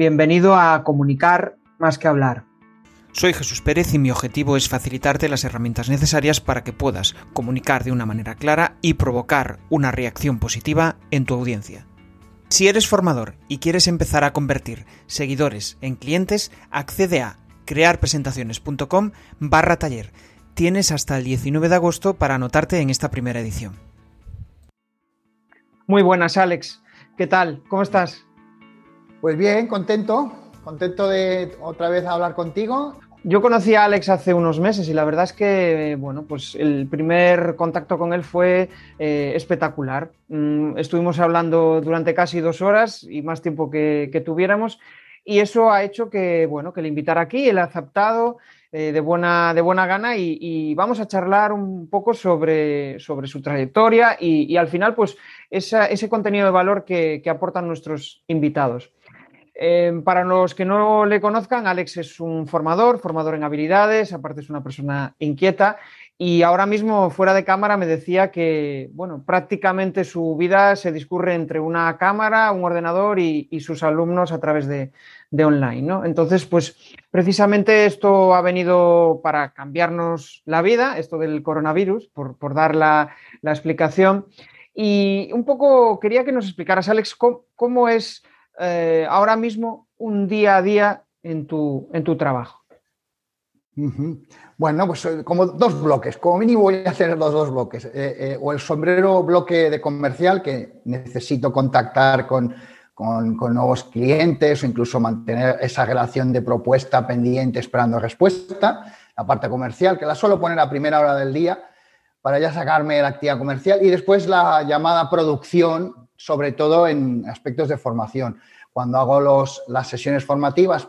bienvenido a Comunicar más que hablar. Soy Jesús Pérez y mi objetivo es facilitarte las herramientas necesarias para que puedas comunicar de una manera clara y provocar una reacción positiva en tu audiencia. Si eres formador y quieres empezar a convertir seguidores en clientes, accede a crearpresentaciones.com barra taller. Tienes hasta el 19 de agosto para anotarte en esta primera edición. Muy buenas, Alex. ¿Qué tal? ¿Cómo estás? Pues bien, contento, contento de otra vez hablar contigo. Yo conocí a Alex hace unos meses y la verdad es que, bueno, pues el primer contacto con él fue eh, espectacular. Mm, estuvimos hablando durante casi dos horas y más tiempo que, tuviéramos y eso ha hecho que, bueno, que le invitara aquí, él ha aceptado eh, de, buena, de buena gana y, vamos a charlar un poco sobre, sobre su trayectoria y, al final, pues, ese contenido de valor que aportan nuestros invitados. Em, para los que no le conozcan, Alex es un formador, formador en habilidades, aparte es una persona inquieta y ahora mismo fuera de cámara me decía que, bueno, prácticamente su vida se discurre entre una cámara, un ordenador y, sus alumnos a través de, online, ¿no? Entonces, pues precisamente esto ha venido para cambiarnos la vida, esto del coronavirus, por, dar la, explicación. Y un poco quería que nos explicaras, Alex, cómo es eh, ahora mismo un día a día en tu, en tu trabajo? Bueno, pues eh, como dos bloques, como mínimo voy a hacer los dos bloques. Eh, o el sombrero bloque de comercial, que necesito contactar con, con, nuevos clientes o incluso mantener esa relación de propuesta pendiente esperando respuesta. La parte comercial, que la suelo poner a primera hora del día para ya sacarme la actividad comercial. Y después la llamada producción, sobre todo en aspectos de formación. Cuando hago los, las sesiones formativas,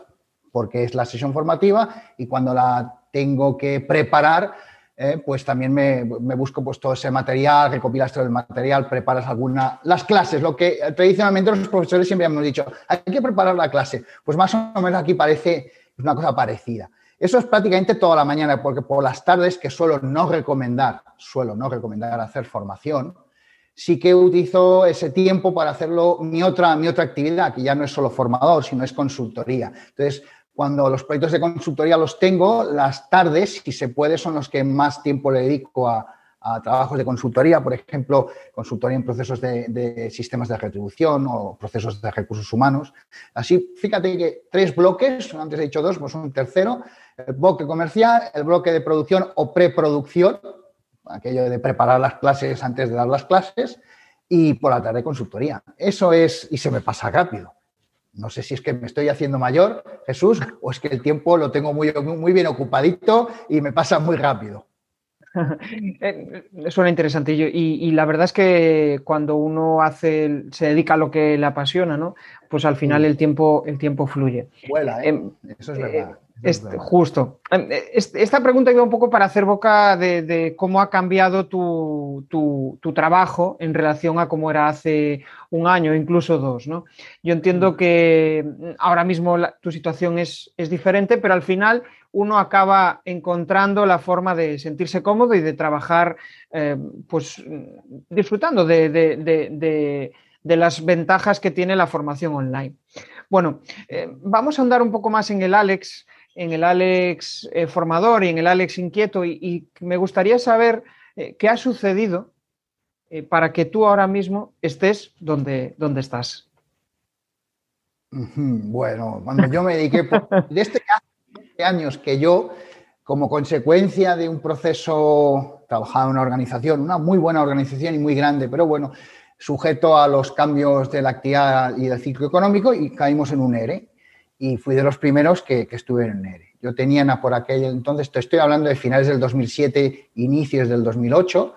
porque es la sesión formativa, y cuando la tengo que preparar, eh, pues también me, busco pues, todo ese material, recopilas todo el material, preparas alguna... Las clases, lo que tradicionalmente los profesores siempre hemos dicho, hay que preparar la clase. Pues más o menos aquí parece una cosa parecida. Eso es prácticamente toda la mañana, porque por las tardes, que suelo no recomendar, suelo no recomendar hacer formación, sí que utilizo ese tiempo para hacerlo mi otra, mi otra actividad, que ya no es solo formador, sino es consultoría. Entonces, cuando los proyectos de consultoría los tengo, las tardes, si se puede, son los que más tiempo le dedico a, trabajos de consultoría, por ejemplo, consultoría en procesos de, sistemas de retribución o procesos de recursos humanos. Así, fíjate que tres bloques, antes he dicho dos, pues un tercero, el bloque comercial, el bloque de producción o preproducción, aquello de preparar las clases antes de dar las clases, y por la tarde consultoría. Eso es, y se me pasa rápido. No sé si es que me estoy haciendo mayor, Jesús, o es que el tiempo lo tengo muy, muy bien ocupadito y me pasa muy rápido. Eh, suena interesante y, y, la verdad es que cuando uno hace, se dedica a lo que le apasiona, ¿no? Pues al final el tiempo, el tiempo fluye. Vuela, ¿eh? Em, Eso es verdad. Eh, justo. Em, esta pregunta iba un poco para hacer boca de, cómo ha cambiado tu, trabajo en relación a cómo era hace un año, incluso dos. ¿no? Yo entiendo mm. que mm, ahora mismo tu situación es, diferente, pero al final uno acaba encontrando la forma de sentirse cómodo y de trabajar eh, pues, disfrutando de, las ventajas que tiene la formación online. Bueno, eh, vamos a andar un poco más en el Alex en el Alex eh, formador y en el Alex inquieto y, me gustaría saber eh, qué ha sucedido eh, para que tú ahora mismo estés donde, donde estás. Bueno, cuando yo me dediqué, desde hace años que yo, como consecuencia de un proceso, trabajaba en una organización, una muy buena organización y muy grande, pero bueno, sujeto a los cambios de la actividad y del ciclo económico y caímos en un ERE y fui de los primeros que, estuve en ERE. Yo tenía por aquel entonces, te estoy hablando de finales del 2007, inicios del 2008,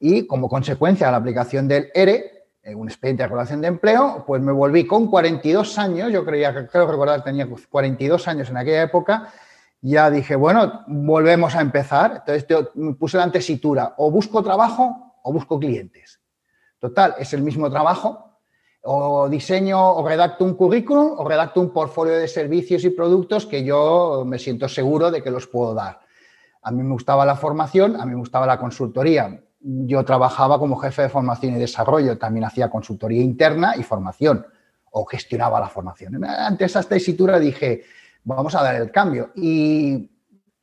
y como consecuencia de la aplicación del ERE, eh, un expediente de regulación de empleo, pues me volví con 42 años, yo creía que creo recordar tenía 42 años en aquella época, ya dije, bueno, volvemos a empezar. Entonces me puse la tesitura, o busco trabajo o busco clientes. Total, es el mismo trabajo, o diseño o redacto un currículum o redacto un portfolio de servicios y productos que yo me siento seguro de que los puedo dar. A mí me gustaba la formación, a mí me gustaba la consultoría. Yo trabajaba como jefe de formación y desarrollo, también hacía consultoría interna y formación. o gestionaba la formación. Ante esa tesitura dije, vamos a dar el cambio. Y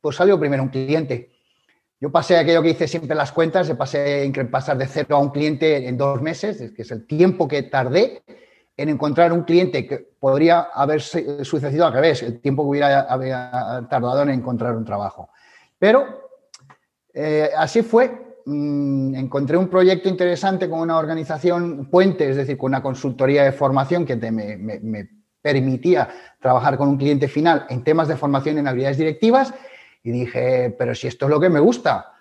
pues salió primero un cliente. Yo pasé aquello que hice siempre las cuentas, de pasé pasar de cero a un cliente en dos meses, que es el tiempo que tardé en encontrar un cliente que podría haber sucedido al revés, el tiempo que hubiera tardado en encontrar un trabajo. Pero eh, así fue. Mm, encontré un proyecto interesante con una organización puente, es decir, con una consultoría de formación que me, permitía trabajar con un cliente final en temas de formación en habilidades directivas y dije, pero si esto es lo que me gusta,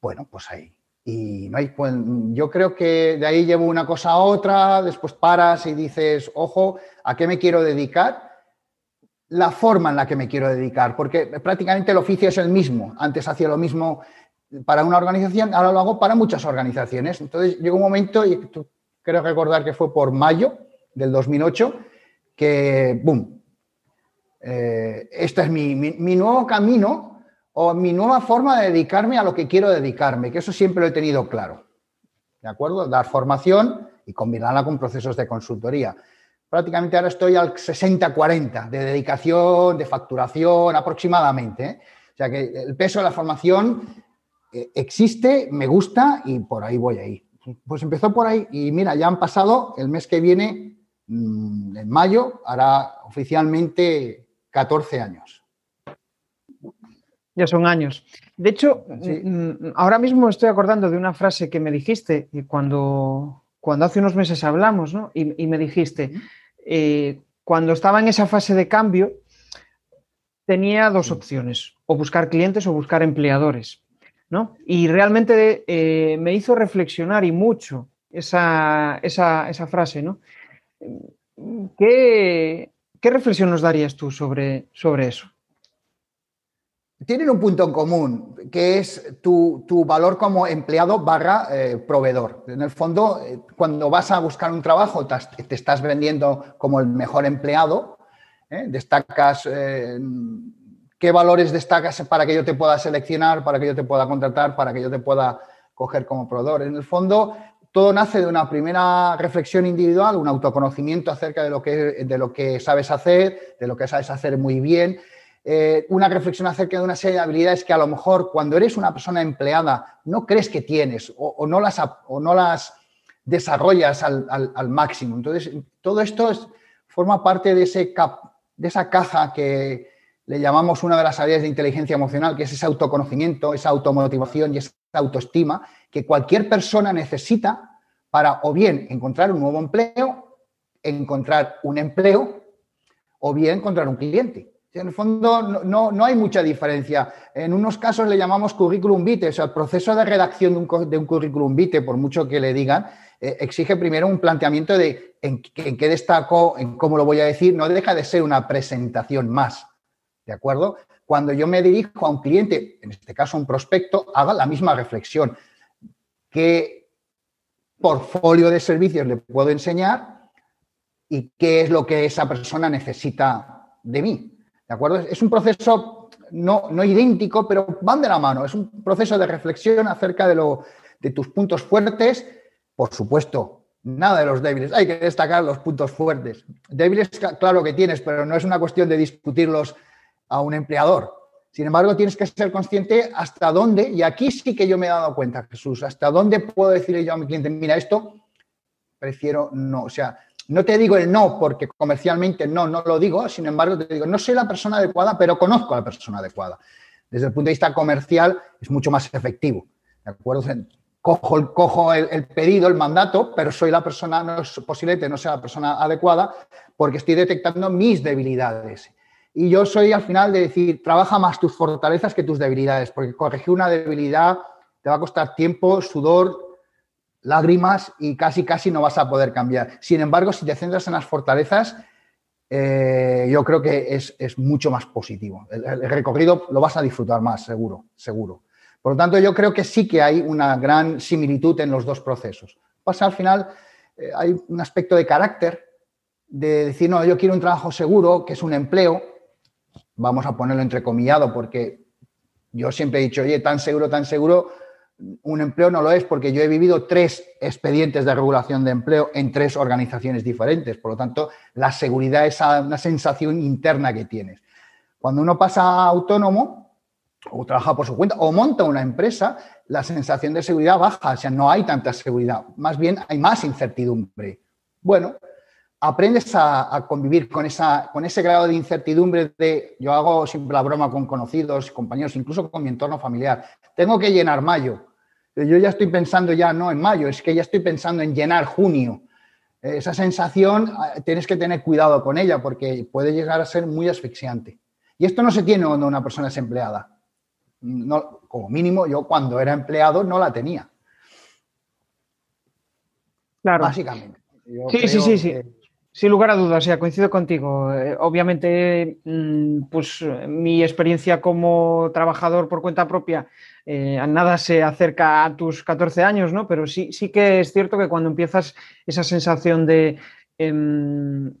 bueno, pues ahí. Y no hay, pues, yo creo que de ahí llevo una cosa a otra, después paras y dices, ojo, ¿a qué me quiero dedicar? La forma en la que me quiero dedicar, porque prácticamente el oficio es el mismo. Antes hacía lo mismo para una organización, ahora lo hago para muchas organizaciones. Entonces llegó un momento, y creo recordar que fue por mayo del 2008, que, ¡boom! Eh, este es mi, nuevo camino o mi nueva forma de dedicarme a lo que quiero dedicarme, que eso siempre lo he tenido claro. ¿De acuerdo? Dar formación y combinarla con procesos de consultoría. Prácticamente ahora estoy al 60-40 de dedicación, de facturación aproximadamente. ¿eh? O sea que el peso de la formación eh, existe, me gusta y por ahí voy ahí. Pues empezó por ahí y mira, ya han pasado el mes que viene, mm, en mayo, hará oficialmente 14 años. Ya son años. De hecho, mm, ahora mismo estoy acordando de una frase que me dijiste cuando, cuando hace unos meses hablamos, ¿no? Y, me dijiste, eh, cuando estaba en esa fase de cambio, tenía dos opciones, o buscar clientes o buscar empleadores. Y realmente eh, me hizo reflexionar y mucho esa, frase, ¿no? ¿Qué, reflexión nos darías tú sobre, sobre eso? Tienen un punto en común, que es tu, valor como empleado barra eh, proveedor. En el fondo, eh, cuando vas a buscar un trabajo, te, estás vendiendo como el mejor empleado, destacas qué valores destacas para que yo te pueda seleccionar, para que yo te pueda contratar, para que yo te pueda coger como proveedor. En el fondo, todo nace de una primera reflexión individual, un autoconocimiento acerca de lo que, de lo que sabes hacer, de lo que sabes hacer muy bien, eh, una reflexión acerca de una serie de habilidades que a lo mejor cuando eres una persona empleada no crees que tienes o, no, las, o no las desarrollas al, máximo. Entonces, todo esto forma parte de, ese de esa caja que, le llamamos una de las áreas de inteligencia emocional, que es ese autoconocimiento, esa automotivación y esa autoestima que cualquier persona necesita para o bien encontrar un nuevo empleo, encontrar un empleo o bien encontrar un cliente. En el fondo no, no, hay mucha diferencia. En unos casos le llamamos currículum vitae, o sea, el proceso de redacción de un, de un currículum vitae, por mucho que le digan, eh, exige primero un planteamiento de en, qué destaco, en cómo lo voy a decir, no deja de ser una presentación más. ¿De acuerdo? Cuando yo me dirijo a un cliente, en este caso un prospecto, haga la misma reflexión. ¿Qué portfolio de servicios le puedo enseñar y qué es lo que esa persona necesita de mí? ¿De acuerdo? Es un proceso no, no idéntico, pero van de la mano. Es un proceso de reflexión acerca de, lo, de tus puntos fuertes. Por supuesto, nada de los débiles. Hay que destacar los puntos fuertes. Débiles, claro que tienes, pero no es una cuestión de discutirlos a un empleador. Sin embargo, tienes que ser consciente hasta dónde, y aquí sí que yo me he dado cuenta, Jesús, hasta dónde puedo decirle yo a mi cliente, mira, esto prefiero no. O sea, no te digo el no porque comercialmente no, no lo digo, sin embargo, te digo, no soy la persona adecuada, pero conozco a la persona adecuada. Desde el punto de vista comercial es mucho más efectivo. ¿De acuerdo? Cojo, cojo el, el, pedido, el mandato, pero soy la persona, no es posible que no sea la persona adecuada porque estoy detectando mis debilidades y yo soy al final de decir, trabaja más tus fortalezas que tus debilidades, porque corregir una debilidad te va a costar tiempo, sudor, lágrimas y casi, casi no vas a poder cambiar. Sin embargo, si te centras en las fortalezas, eh, yo creo que es, mucho más positivo. El, recorrido lo vas a disfrutar más, seguro, seguro. Por lo tanto, yo creo que sí que hay una gran similitud en los dos procesos. Pasa al final, eh, hay un aspecto de carácter, de decir, no, yo quiero un trabajo seguro, que es un empleo, vamos a ponerlo entrecomillado, porque yo siempre he dicho, oye, tan seguro, tan seguro, un empleo no lo es, porque yo he vivido tres expedientes de regulación de empleo en tres organizaciones diferentes. Por lo tanto, la seguridad es una sensación interna que tienes. Cuando uno pasa a autónomo o trabaja por su cuenta o monta una empresa, la sensación de seguridad baja, o sea, no hay tanta seguridad, más bien hay más incertidumbre. Bueno, aprendes a, convivir con, esa, con ese grado de incertidumbre de, yo hago siempre la broma con conocidos, compañeros, incluso con mi entorno familiar, tengo que llenar mayo. Yo ya estoy pensando ya no en mayo, es que ya estoy pensando en llenar junio. Esa sensación ah, tienes que tener cuidado con ella porque puede llegar a ser muy asfixiante. Y esto no se tiene cuando una persona es empleada. No, como mínimo, yo cuando era empleado no la tenía. Claro. Básicamente. sí, sí, sí, sí. Sin lugar a dudas, ya coincido contigo. Eh, obviamente, mm, pues mi experiencia como trabajador por cuenta propia eh, nada se acerca a tus 14 años, ¿no? Pero sí, sí que es cierto que cuando empiezas esa sensación de, em,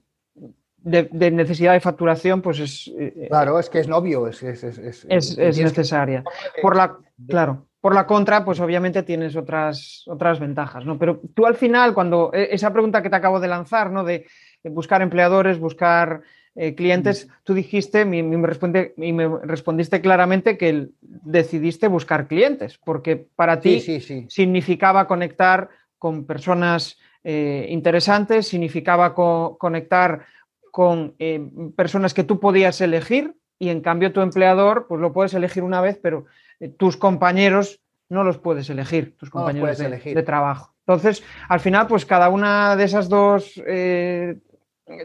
de, necesidad de facturación, pues es... Eh, claro, es que es novio, es, necesaria. Por la, claro, por la contra, pues obviamente tienes otras, otras ventajas, ¿no? Pero tú al final, cuando e, esa pregunta que te acabo de lanzar, ¿no? De buscar empleadores, buscar eh, clientes, mm. tú dijiste y me, y me respondiste claramente que decidiste buscar clientes, porque para ti significaba conectar con personas eh, interesantes, significaba conectar con eh, personas que tú podías elegir y en cambio tu empleador pues lo puedes elegir una vez, pero eh, tus compañeros no los puedes elegir, tus compañeros de, trabajo. Entonces, al final, pues cada una de esas dos eh,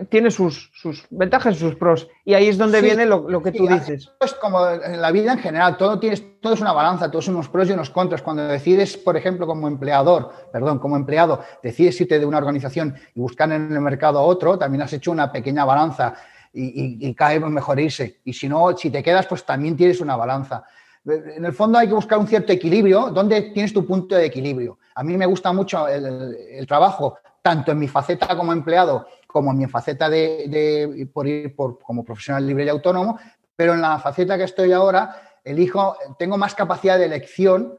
tiene sus, ventajas y sus pros. Y ahí es donde viene lo, que tú dices. Es como en la vida en general, todo, tienes, todo es una balanza, todos unos pros y unos contras. Cuando decides, por ejemplo, como empleador, perdón, como empleado, decides irte de una organización y buscar en el mercado a otro, también has hecho una pequeña balanza y, y, cae mejor irse. Y si no, si te quedas, pues también tienes una balanza. En el fondo hay que buscar un cierto equilibrio. ¿Dónde tienes tu punto de equilibrio? A mí me gusta mucho el trabajo, tanto en mi faceta como empleado como en mi faceta de, por ir por, como profesional libre y autónomo, pero en la faceta que estoy ahora, elijo, tengo más capacidad de elección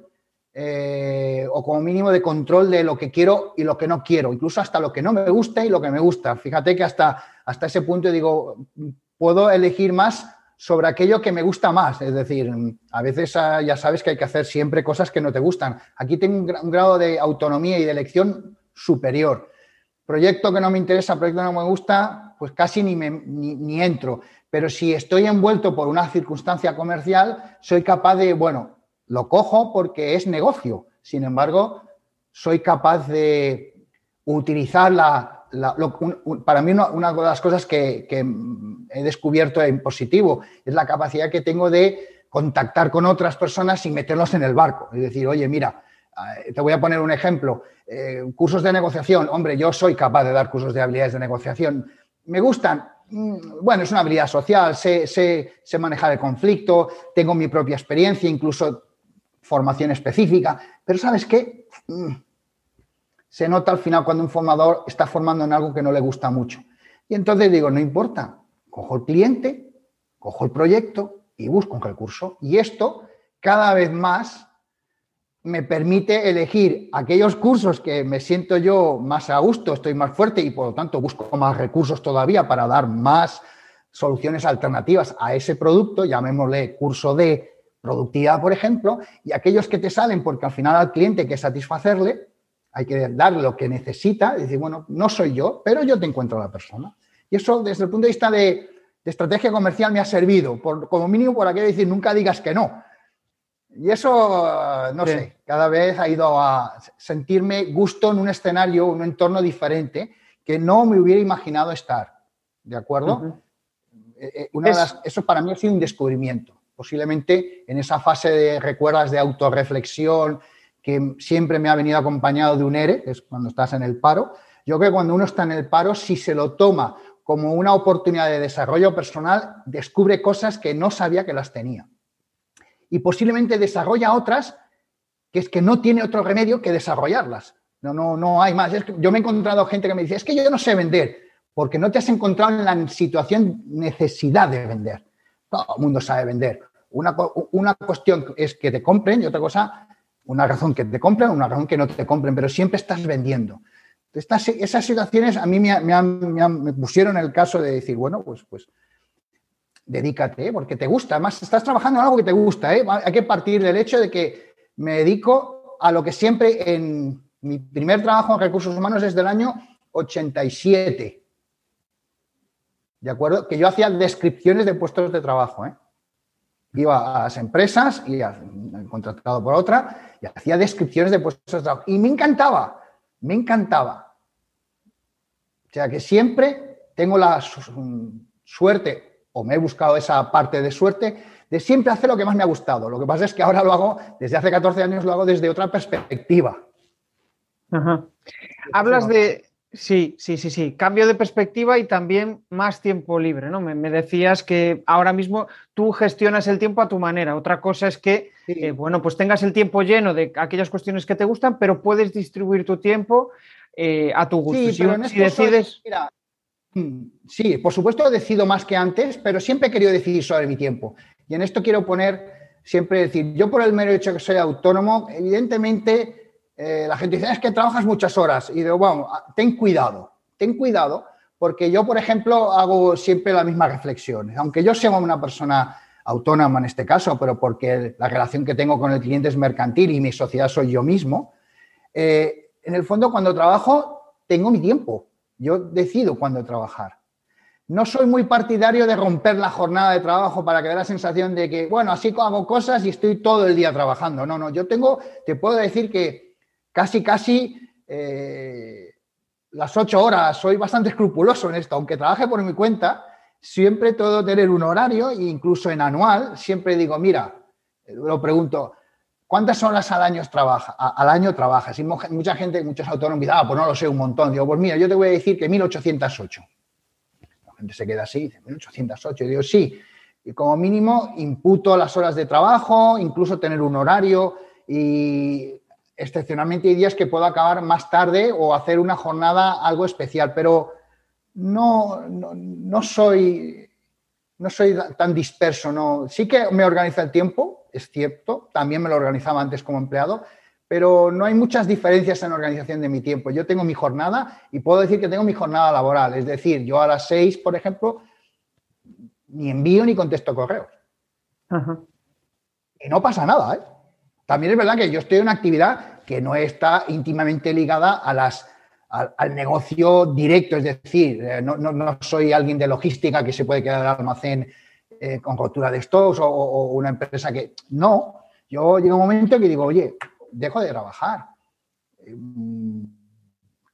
eh, o como mínimo de control de lo que quiero y lo que no quiero, incluso hasta lo que no me gusta y lo que me gusta. Fíjate que hasta, hasta ese punto digo, puedo elegir más sobre aquello que me gusta más. Es decir, a veces ah, ya sabes que hay que hacer siempre cosas que no te gustan. Aquí tengo un grado de autonomía y de elección superior. Proyecto que no me interesa, proyecto que no me gusta, pues casi ni, me, ni, entro. Pero si estoy envuelto por una circunstancia comercial, soy capaz de, bueno, lo cojo porque es negocio. Sin embargo, soy capaz de utilizar la, para mí una, de las cosas que, que, he descubierto en positivo es la capacidad que tengo de contactar con otras personas y meterlos en el barco. Es decir, oye, mira, te voy a poner un ejemplo. Eh, cursos de negociación. Hombre, yo soy capaz de dar cursos de habilidades de negociación. ¿Me gustan? Mm, bueno, es una habilidad social, sé, sé, manejar el conflicto, tengo mi propia experiencia, incluso formación específica. Pero ¿sabes qué? Mm, se nota al final cuando un formador está formando en algo que no le gusta mucho. Y entonces digo, no importa, cojo el cliente, cojo el proyecto y busco un recurso. Y esto cada vez más me permite elegir aquellos cursos que me siento yo más a gusto, estoy más fuerte y por lo tanto busco más recursos todavía para dar más soluciones alternativas a ese producto, llamémosle curso de productividad, por ejemplo, y aquellos que te salen porque al final al cliente hay que satisfacerle, hay que darle lo que necesita, y decir, bueno, no soy yo, pero yo te encuentro a la persona. Y eso desde el punto de vista de, estrategia comercial me ha servido, por, como mínimo por aquello decir, nunca digas que no y eso, no sé, cada vez ha ido a sentirme gusto en un escenario, un entorno diferente que no me hubiera imaginado estar. ¿De acuerdo? Eh, eh, eso para mí ha sido un descubrimiento. Posiblemente en esa fase de recuerdas de autorreflexión que siempre me ha venido acompañado de un ERE, que es cuando estás en el paro. Yo creo que cuando uno está en el paro, si se lo toma como una oportunidad de desarrollo personal, descubre cosas que no sabía que las tenía y posiblemente desarrolla otras que es que no tiene otro remedio que desarrollarlas. No, no, no hay más. yo me he encontrado gente que me dice, es que yo no sé vender, porque no te has encontrado en la situación necesidad de vender. Todo el mundo sabe vender. Una, una cuestión es que te compren y otra cosa Una razón que te compren, una razón que no te compren, pero siempre estás vendiendo. Estas, esas situaciones a mí me, me, pusieron el caso de decir, bueno, pues, pues dedícate, porque te gusta. Además, estás trabajando en algo que te gusta. ¿eh? Hay que partir del hecho de que me dedico a lo que siempre en mi primer trabajo en recursos humanos es del año 87. ¿De acuerdo? Que yo hacía descripciones de puestos de trabajo. ¿eh? Iba a las empresas y contratado por otra y hacía descripciones de puestos de trabajo. Y me encantaba, me encantaba. O sea que siempre tengo la suerte, o me he buscado esa parte de suerte, de siempre hacer lo que más me ha gustado. Lo que pasa es que ahora lo hago, desde hace 14 años lo hago desde otra perspectiva. Hablas de, Sí, sí, sí, sí. Cambio de perspectiva y también más tiempo libre, ¿no? Me, decías que ahora mismo tú gestionas el tiempo a tu manera. Otra cosa es que, eh, bueno, pues tengas el tiempo lleno de aquellas cuestiones que te gustan, pero puedes distribuir tu tiempo eh, a tu gusto. Sí, pero si, decides. Mm, sí, por supuesto decido más que antes, pero siempre he querido decidir sobre mi tiempo. Y en esto quiero poner siempre decir, yo por el mero hecho que soy autónomo, evidentemente eh, la gente dice, es que trabajas muchas horas. Y digo, bueno, ah, ten cuidado, ten cuidado, porque yo, por ejemplo, hago siempre la misma reflexión. Aunque yo sea una persona autónoma en este caso, pero porque la relación que tengo con el cliente es mercantil y mi sociedad soy yo mismo, eh, en el fondo cuando trabajo tengo mi tiempo. Yo decido cuándo trabajar. No soy muy partidario de romper la jornada de trabajo para que dé la sensación de que, bueno, así hago cosas y estoy todo el día trabajando. No, no, yo tengo, te puedo decir que casi, casi eh, las ocho horas. Soy bastante escrupuloso en esto, aunque trabaje por mi cuenta, siempre todo tener un horario, incluso en anual, siempre digo, mira, lo pregunto, ¿cuántas horas al año, trabaja, al año trabajas? Mucha gente, muchos autónomos dicen, ah, pues no lo sé, un montón. Digo, pues mira, yo te voy a decir que 1808. La gente se queda así, dice, 1808. Y digo, sí, y como mínimo imputo las horas de trabajo, incluso tener un horario y excepcionalmente hay días que puedo acabar más tarde o hacer una jornada algo especial, pero no, no, soy, no soy tan disperso. No. Sí que me organiza el tiempo, es cierto, también me lo organizaba antes como empleado, pero no hay muchas diferencias en la organización de mi tiempo. Yo tengo mi jornada y puedo decir que tengo mi jornada laboral, es decir, yo a las seis, por ejemplo, ni envío ni contesto correos. Y no pasa nada, ¿eh? También es verdad que yo estoy en una actividad que no está íntimamente ligada a las, al, negocio directo, es decir, eh, no, soy alguien de logística que se puede quedar al almacén eh, con rotura de stocks o, una empresa que... No, yo llega un momento que digo, oye, dejo de trabajar. Mm,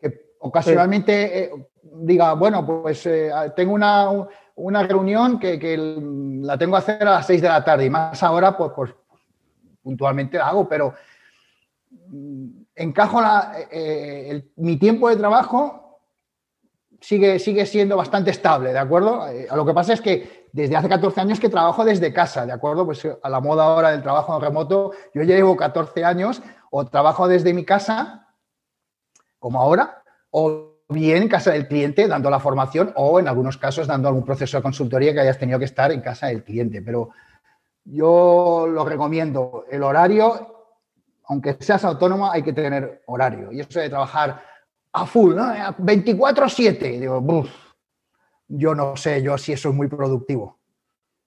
que ocasionalmente eh, diga, bueno, pues tengo una, reunión que, la tengo que hacer a las seis de la tarde y más ahora, pues, pues puntualmente la hago, pero encajo eh, eh, mi tiempo de trabajo sigue, sigue siendo bastante estable, ¿de acuerdo? Eh, lo que pasa es que desde hace 14 años que trabajo desde casa, ¿de acuerdo? Pues a la moda ahora del trabajo en remoto, yo ya llevo 14 años o trabajo desde mi casa, como ahora, o bien en casa del cliente dando la formación o en algunos casos dando algún proceso de consultoría que hayas tenido que estar en casa del cliente. Pero yo lo recomiendo. El horario, aunque seas autónomo, hay que tener horario. Y eso de trabajar a full, ¿no? 24-7. Digo, yo no sé yo si eso es muy productivo.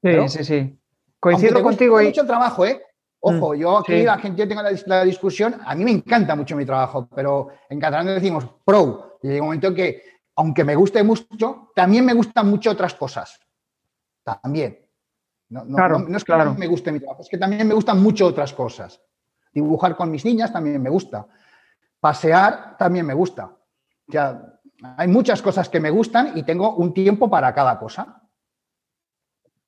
Sí, sí, sí. Coincido contigo. Y... mucho trabajo, ¿eh? Ojo, mm, yo aquí la gente tengo la, discusión, a mí me encanta mucho mi trabajo, pero en catalán decimos pro. Y llega un momento que, aunque me guste mucho, también me gustan mucho otras cosas. También. No, es que me guste mi trabajo, es que también me gustan mucho otras cosas. Dibujar con mis niñas también me gusta. Pasear también me gusta. Ya, hay muchas cosas que me gustan y tengo un tiempo para cada cosa.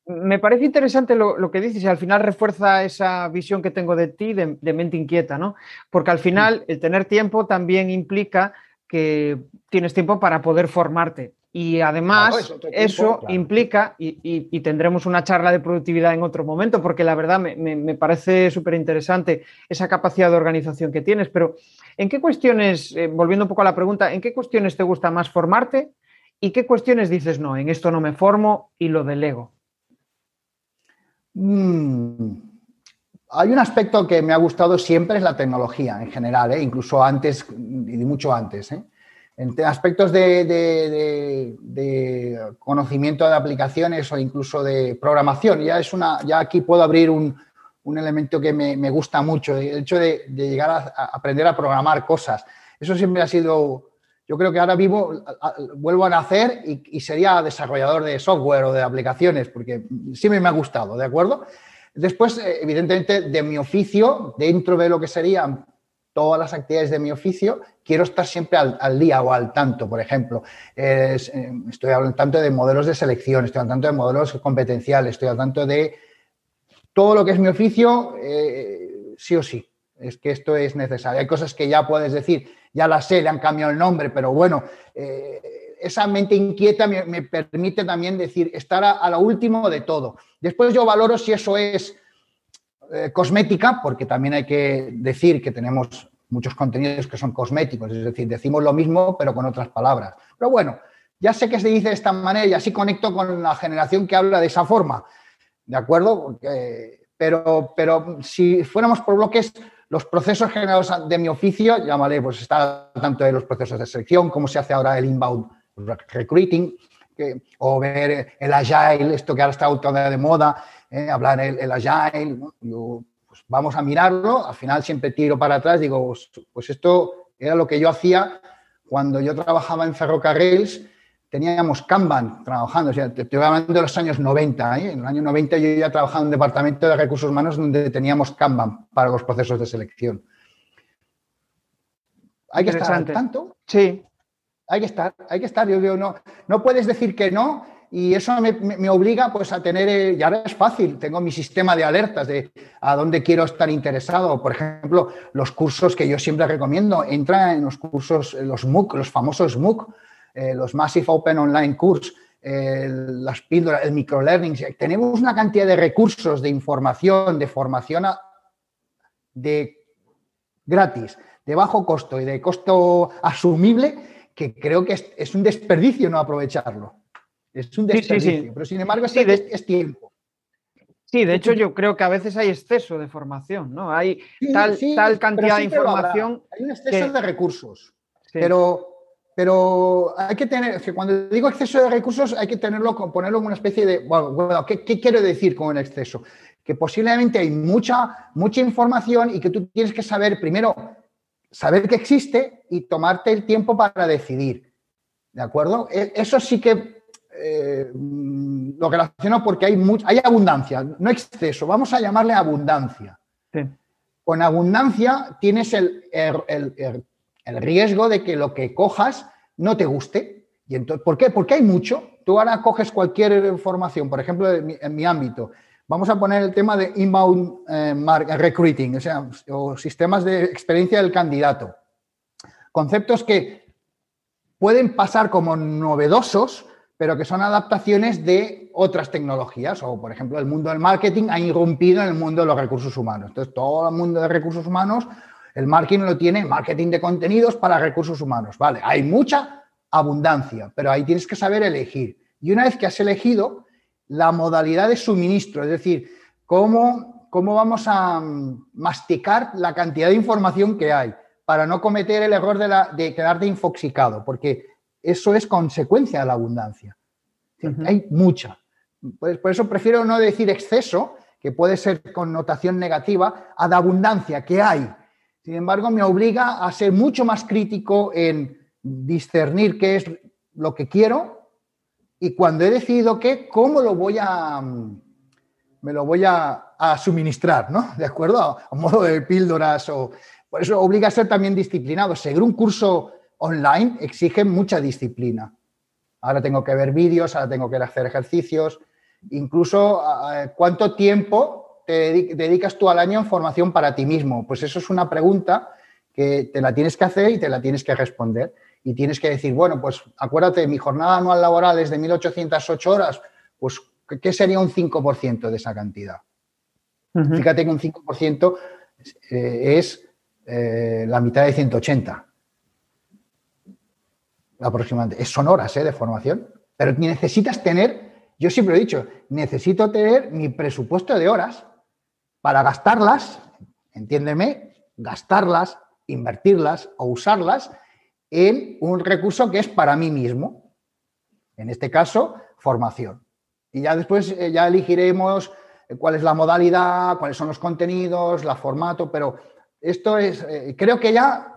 Me parece interesante lo, que dices y al final refuerza esa visión que tengo de ti de, de mente inquieta, ¿no? Porque al final el tener tiempo también implica que tienes tiempo para poder formarte. Y además, eso, implica, y, tendremos una charla de productividad en otro momento, porque la verdad me, parece súper interesante esa capacidad de organización que tienes. Pero, ¿en qué cuestiones, eh, volviendo un poco a la pregunta, ¿en qué cuestiones te gusta más formarte y qué cuestiones dices, no, en esto no me formo y lo delego? Mm, hay un aspecto que me ha gustado siempre, es la tecnología en general, ¿eh? incluso antes y mucho antes. ¿eh? En aspectos de, conocimiento de aplicaciones o incluso de programación, ya es una, ya aquí puedo abrir un, elemento que me, gusta mucho, el hecho de, llegar a, aprender a programar cosas. Eso siempre ha sido, yo creo que ahora vivo, vuelvo a nacer y, y sería desarrollador de software o de aplicaciones, porque siempre me ha gustado, ¿de acuerdo? Después, eh, evidentemente, de mi oficio, dentro de lo que serían todas las actividades de mi oficio, quiero estar siempre al, día o al tanto, por ejemplo. Eh, estoy al tanto de modelos de selección, estoy al tanto de modelos competenciales, estoy al tanto de todo lo que es mi oficio, eh, sí o sí. Es que esto es necesario. Hay cosas que ya puedes decir, ya las sé, le han cambiado el nombre, pero bueno, eh, esa mente inquieta me, permite también decir, estar a, lo último de todo. Después yo valoro si eso es eh, cosmética, porque también hay que decir que tenemos muchos contenidos que son cosméticos, es decir, decimos lo mismo pero con otras palabras. Pero bueno, ya sé que se dice de esta manera y así conecto con la generación que habla de esa forma, ¿de acuerdo? pero, pero si fuéramos por bloques, los procesos generados de mi oficio, llámale, pues está tanto de los procesos de selección, cómo se hace ahora el inbound recruiting, o ver el agile, esto que ahora está de moda, eh, hablar el, el agile, yo, pues vamos a mirarlo, al final siempre tiro para atrás, digo, pues, pues esto era lo que yo hacía cuando yo trabajaba en ferrocarriles, teníamos Kanban trabajando, o sea, te estoy hablando de los años 90, ¿eh? en el año 90 yo ya trabajaba en un departamento de recursos humanos donde teníamos Kanban para los procesos de selección. Hay que estar al tanto. Sí. Hay que estar, hay que estar. Yo digo, no, no puedes decir que no y eso me, obliga pues a tener, eh, ya es fácil, tengo mi sistema de alertas de a dónde quiero estar interesado. Por ejemplo, los cursos que yo siempre recomiendo, entra en los cursos, los MOOC, los famosos MOOC, eh, los Massive Open Online Course, las píldoras, el microlearning. Tenemos una cantidad de recursos, de información, de formación de gratis, de bajo costo y de costo asumible que creo que es un desperdicio no aprovecharlo. Es un desperdicio, pero sin embargo sí, es, tiempo. Sí, de hecho yo creo que a veces hay exceso de formación, ¿no? Hay tal, tal cantidad de información. Hay un exceso de recursos, pero, pero hay que tener, que cuando digo exceso de recursos hay que tenerlo, ponerlo en una especie de, bueno, ¿qué, quiero decir con el exceso? Que posiblemente hay mucha, mucha información y que tú tienes que saber primero, saber que existe y tomarte el tiempo para decidir. ¿De acuerdo? E, eso sí que eh, lo relaciono porque hay, hay abundancia, no exceso, vamos a llamarle abundancia. Con abundancia tienes el, riesgo de que lo que cojas no te guste. ¿Y entonces, ¿Por qué? Porque hay mucho. Tú ahora coges cualquier información, por ejemplo, en mi, ámbito. Vamos a poner el tema de inbound eh, recruiting, o sea, o sistemas de experiencia del candidato. Conceptos que pueden pasar como novedosos, pero que son adaptaciones de otras tecnologías, o por ejemplo el mundo del marketing ha irrumpido en el mundo de los recursos humanos. Entonces, todo el mundo de recursos humanos, el marketing lo tiene, marketing de contenidos para recursos humanos. Vale, hay mucha abundancia, pero ahí tienes que saber elegir. Y una vez que has elegido la modalidad de suministro, es decir, cómo, cómo vamos a mm, masticar la cantidad de información que hay para no cometer el error de, la, de quedarte infoxicado, porque eso es consecuencia de la abundancia. Hay mucha. Pues por eso prefiero no decir exceso, que puede ser connotación negativa, a la abundancia que hay. Sin embargo, me obliga a ser mucho más crítico en discernir qué es lo que quiero y cuando he decidido qué, cómo lo voy a, me lo voy a, suministrar, ¿no? ¿De acuerdo? A, modo de píldoras o... Por eso obliga a ser también disciplinado. Seguir un curso online exige mucha disciplina. Ahora tengo que ver vídeos, ahora tengo que hacer ejercicios, incluso cuánto tiempo te dedicas tú al año en formación para ti mismo. Pues eso es una pregunta que te la tienes que hacer y te la tienes que responder. Y tienes que decir, bueno, pues acuérdate, mi jornada anual laboral es de 1.808 horas, pues ¿qué sería un 5% de esa cantidad? Fíjate que un 5% eh, es eh, la mitad de 180 aproximadamente. Son horas ¿eh? de formación, pero necesitas tener, yo siempre he dicho, necesito tener mi presupuesto de horas para gastarlas, entiéndeme, gastarlas, invertirlas o usarlas en un recurso que es para mí mismo. En este caso, formación. Y ya después eh, ya elegiremos cuál es la modalidad, cuáles son los contenidos, la formato, pero esto es, eh, creo que ya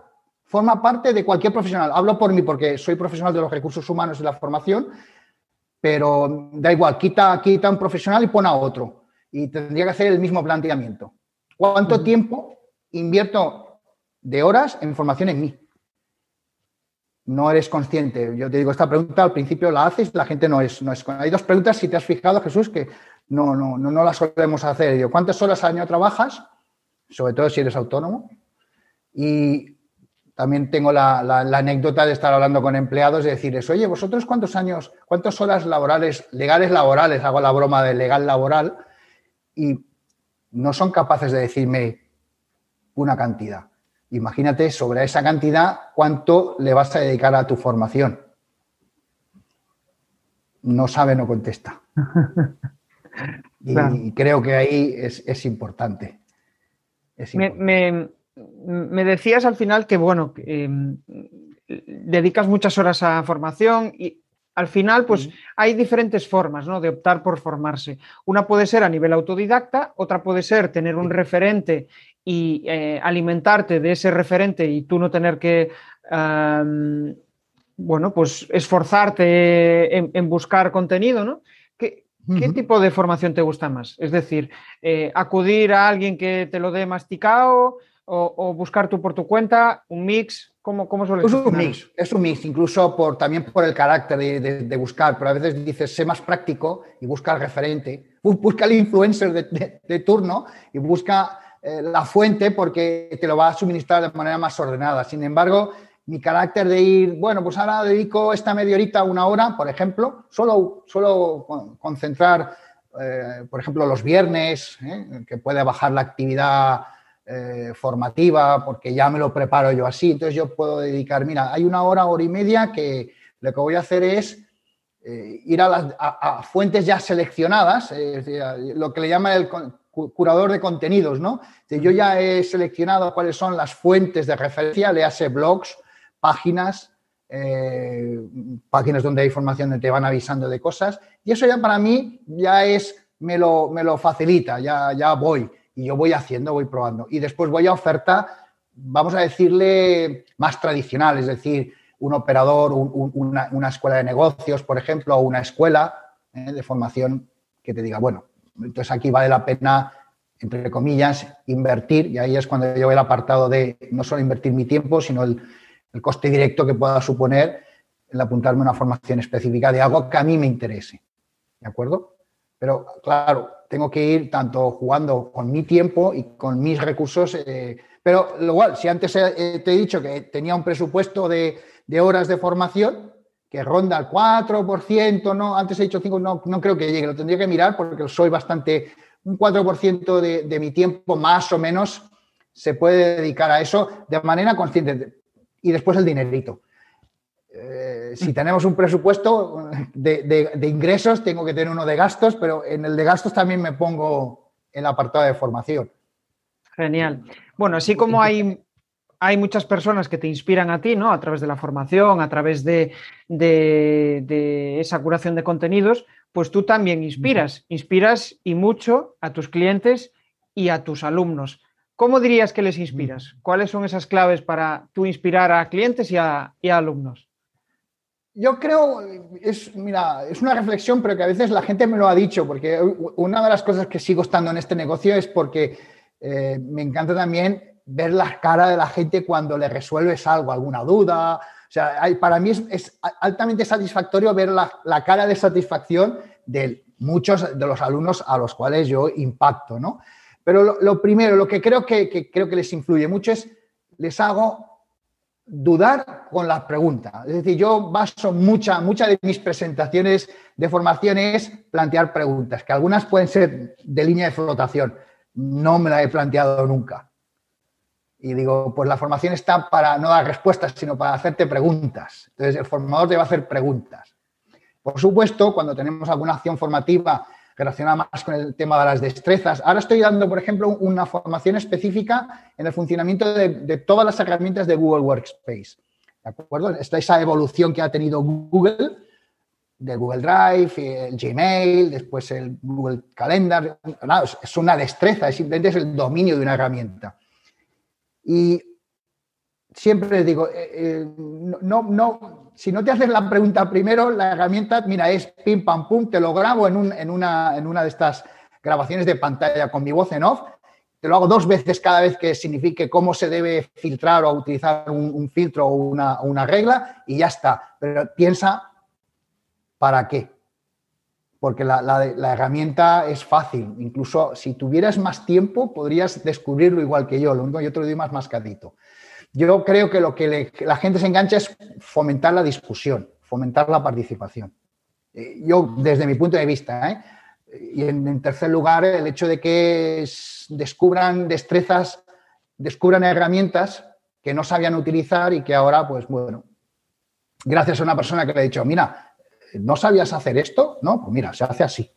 forma parte de cualquier profesional. Hablo por mí porque soy profesional de los recursos humanos y la formación, pero da igual, quita, quita un profesional y pone a otro. Y tendría que hacer el mismo planteamiento. ¿Cuánto tiempo invierto de horas en formación en mí? No eres consciente. Yo te digo, esta pregunta al principio la haces, la gente no es, no es. Hay dos preguntas, si te has fijado, Jesús, que no, no, no, no las solemos hacer. Digo, ¿cuántas horas al año trabajas? Sobre todo si eres autónomo. Y también tengo la, anécdota de estar hablando con empleados y decirles, oye, vosotros cuántos años, cuántas horas laborales, legales laborales, hago la broma de legal laboral, y no son capaces de decirme una cantidad. Imagínate sobre esa cantidad cuánto le vas a dedicar a tu formación. No sabe, no contesta. y, creo que ahí es, importante. Me, decías al final que, bueno, em, dedicas muchas horas a formación y al final, pues hay diferentes formas ¿no? de optar por formarse. Una puede ser a nivel autodidacta, otra puede ser tener un referente y eh, alimentarte de ese referente y tú no tener que, bueno, pues esforzarte en, buscar contenido, ¿no? ¿Qué, tipo de formación te gusta más? Es decir, eh, acudir a alguien que te lo dé masticado o, buscar tú por tu cuenta, un mix, ¿cómo, cómo suele Es un mix, es un mix, incluso por, también por el carácter de, buscar, pero a veces dices, sé más práctico y busca el referente, busca el influencer de, turno y busca eh, la fuente porque te lo va a suministrar de manera más ordenada. Sin embargo, mi carácter de ir, bueno, pues ahora dedico esta media horita, una hora, por ejemplo, solo, solo concentrar, eh, por ejemplo, los viernes, ¿eh? que puede bajar la actividad eh, formativa, porque ya me lo preparo yo así. Entonces yo puedo dedicar, mira, hay una hora, hora y media que lo que voy a hacer es eh, ir a, las, fuentes ya seleccionadas, lo que le llama el curador de contenidos, ¿no? yo ya he seleccionado cuáles son las fuentes de referencia, le hace blogs, páginas, eh, páginas donde hay información donde te van avisando de cosas, y eso ya para mí ya es, me lo, me lo facilita, ya, ya voy y yo voy haciendo, voy probando. Y después voy a oferta, vamos a decirle, más tradicional, es decir, un operador, una, escuela de negocios, por ejemplo, o una escuela ¿eh? de formación que te diga, bueno, entonces aquí vale la pena, entre comillas, invertir, y ahí es cuando yo veo el apartado de no solo invertir mi tiempo, sino el, el coste directo que pueda suponer el apuntarme a una formación específica de algo que a mí me interese. ¿De acuerdo? Pero claro, tengo que ir tanto jugando con mi tiempo y con mis recursos. Eh, pero lo igual, si antes te he dicho que tenía un presupuesto de, horas de formación que ronda el 4%, no, antes he dicho 5, no, no creo que llegue, lo tendría que mirar porque soy bastante, un 4% de, de mi tiempo más o menos se puede dedicar a eso de manera consciente. Y después el dinerito. Eh, si tenemos un presupuesto de, ingresos, tengo que tener uno de gastos, pero en el de gastos también me pongo el apartado de formación. Genial. Bueno, así como hay, hay muchas personas que te inspiran a ti, ¿no? A través de la formación, a través de, de esa curación de contenidos, pues tú también inspiras, inspiras y mucho a tus clientes y a tus alumnos. ¿Cómo dirías que les inspiras? ¿Cuáles son esas claves para tú inspirar a clientes y a alumnos? Yo creo, es, mira, es una reflexión, pero que a veces la gente me lo ha dicho, porque una de las cosas que sigo estando en este negocio es porque eh, me encanta también ver la cara de la gente cuando le resuelves algo, alguna duda. O sea, para mí es, altamente satisfactorio ver la, cara de satisfacción de muchos de los alumnos a los cuales yo impacto, ¿no? Pero lo, primero, lo que creo que, que creo que les influye mucho es, les hago dudar con las preguntas. Es decir, yo baso mucha, muchas de mis presentaciones de formación es plantear preguntas, que algunas pueden ser de línea de flotación. No me la he planteado nunca. Y digo, pues la formación está para no dar respuestas, sino para hacerte preguntas. Entonces, el formador te va a hacer preguntas. Por supuesto, cuando tenemos alguna acción formativa relacionada más con el tema de las destrezas. Ahora estoy dando, por ejemplo, una formación específica en el funcionamiento de, todas las herramientas de Google Workspace. ¿De acuerdo? Esta, esa evolución que ha tenido Google, de Google Drive, el Gmail, después el Google Calendar. es una destreza, simplemente es el dominio de una herramienta. Y siempre les digo, eh, eh, no, no, si no te haces la pregunta primero, la herramienta, mira, es pim, pam, pum, te lo grabo en, una, de estas grabaciones de pantalla con mi voz en off, te lo hago dos veces cada vez que signifique cómo se debe filtrar o utilizar un, filtro o una, regla y ya está. Pero piensa, ¿para qué? Porque la, herramienta es fácil. Incluso si tuvieras más tiempo, podrías descubrirlo igual que yo. Lo único yo te lo doy más mascadito. Yo creo que lo que la gente se engancha es fomentar la discusión, fomentar la participación. Eh, yo, desde mi punto de vista, ¿eh? y en, tercer lugar, el hecho de que descubran destrezas, descubran herramientas que no sabían utilizar y que ahora, pues bueno, gracias a una persona que le ha dicho, mira, ¿no sabías hacer esto? No, pues mira, se hace así.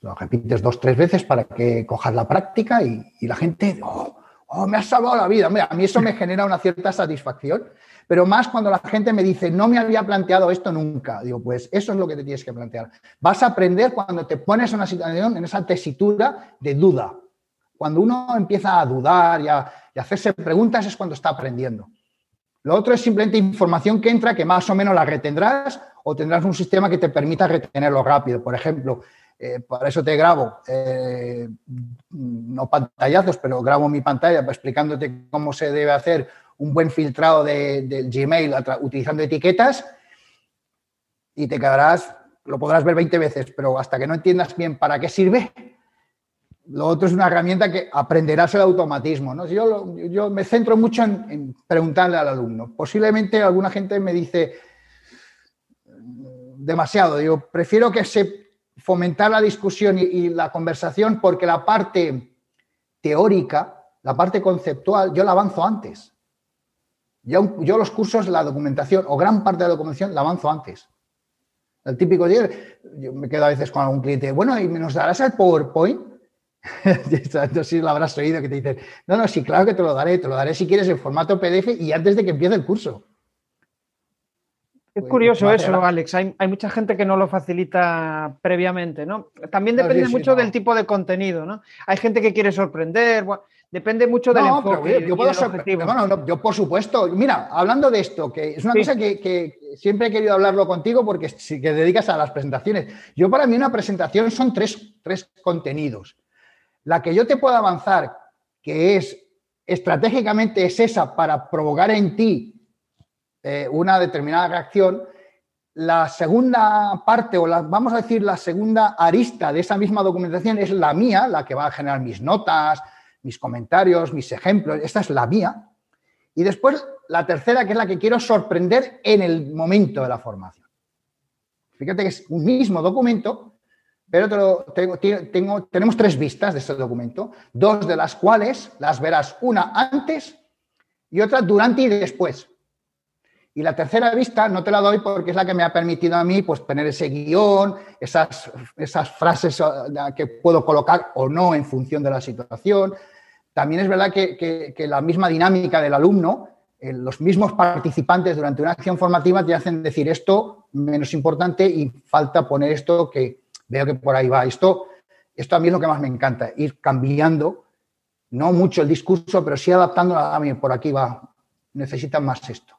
Lo repites dos, tres veces para que cojas la práctica y, la gente, oh, oh, me has salvado la vida. a mí eso me genera una cierta satisfacción, pero más cuando la gente me dice, no me había planteado esto nunca. Digo, pues eso es lo que te tienes que plantear. Vas a aprender cuando te pones en una situación, en esa tesitura de duda. Cuando uno empieza a dudar y a, hacerse preguntas es cuando está aprendiendo. Lo otro es simplemente información que entra que más o menos la retendrás o tendrás un sistema que te permita retenerlo rápido. Por ejemplo, eh, para eso te grabo, eh, no pantallazos, pero grabo mi pantalla explicándote cómo se debe hacer un buen filtrado del de Gmail utilizando etiquetas y te quedarás, lo podrás ver 20 veces, pero hasta que no entiendas bien para qué sirve, lo otro es una herramienta que aprenderás el automatismo. ¿no? Yo, yo me centro mucho en, en, preguntarle al alumno. Posiblemente alguna gente me dice demasiado. Digo, prefiero que se fomentar la discusión y, la conversación porque la parte teórica, la parte conceptual, yo la avanzo antes. Yo, yo los cursos, la documentación o gran parte de la documentación la avanzo antes. El típico día, yo me quedo a veces con algún cliente, bueno, ¿y nos darás el PowerPoint? no sé si lo habrás oído que te dicen, no, no, sí, claro que te lo daré, te lo daré si quieres en formato PDF y antes de que empiece el curso. Es pues, curioso eso, Alex. Hay, mucha gente que no lo facilita previamente, ¿no? También depende mucho del tipo de contenido, ¿no? Hay gente que quiere sorprender, depende mucho del enfoque. Yo, puedo bueno, yo, por supuesto. Mira, hablando de esto, que es una cosa que, siempre he querido hablarlo contigo porque si que dedicas a las presentaciones. Yo, para mí, una presentación son tres, tres contenidos. La que yo te puedo avanzar, que es estratégicamente es esa para provocar en ti eh, una determinada reacción, la segunda parte, o la, vamos a decir la segunda arista de esa misma documentación es la mía, la que va a generar mis notas, mis comentarios, mis ejemplos, esta es la mía. Y después la tercera, que es la que quiero sorprender en el momento de la formación. Fíjate que es un mismo documento, pero tenemos tres vistas de este documento, dos de las cuales las verás una antes y otra durante y después. Y la tercera vista no te la doy porque es la que me ha permitido a mí pues, tener ese guion, esas, esas frases eh, que puedo colocar o no en función de la situación. También es verdad que, la misma dinámica del alumno, eh, los mismos participantes durante una acción formativa te hacen decir esto menos importante y falta poner esto que veo que por ahí va. Esto, esto a mí es lo que más me encanta, ir cambiando, no mucho el discurso, pero sí adaptándolo a mí, por aquí va, necesitan más esto.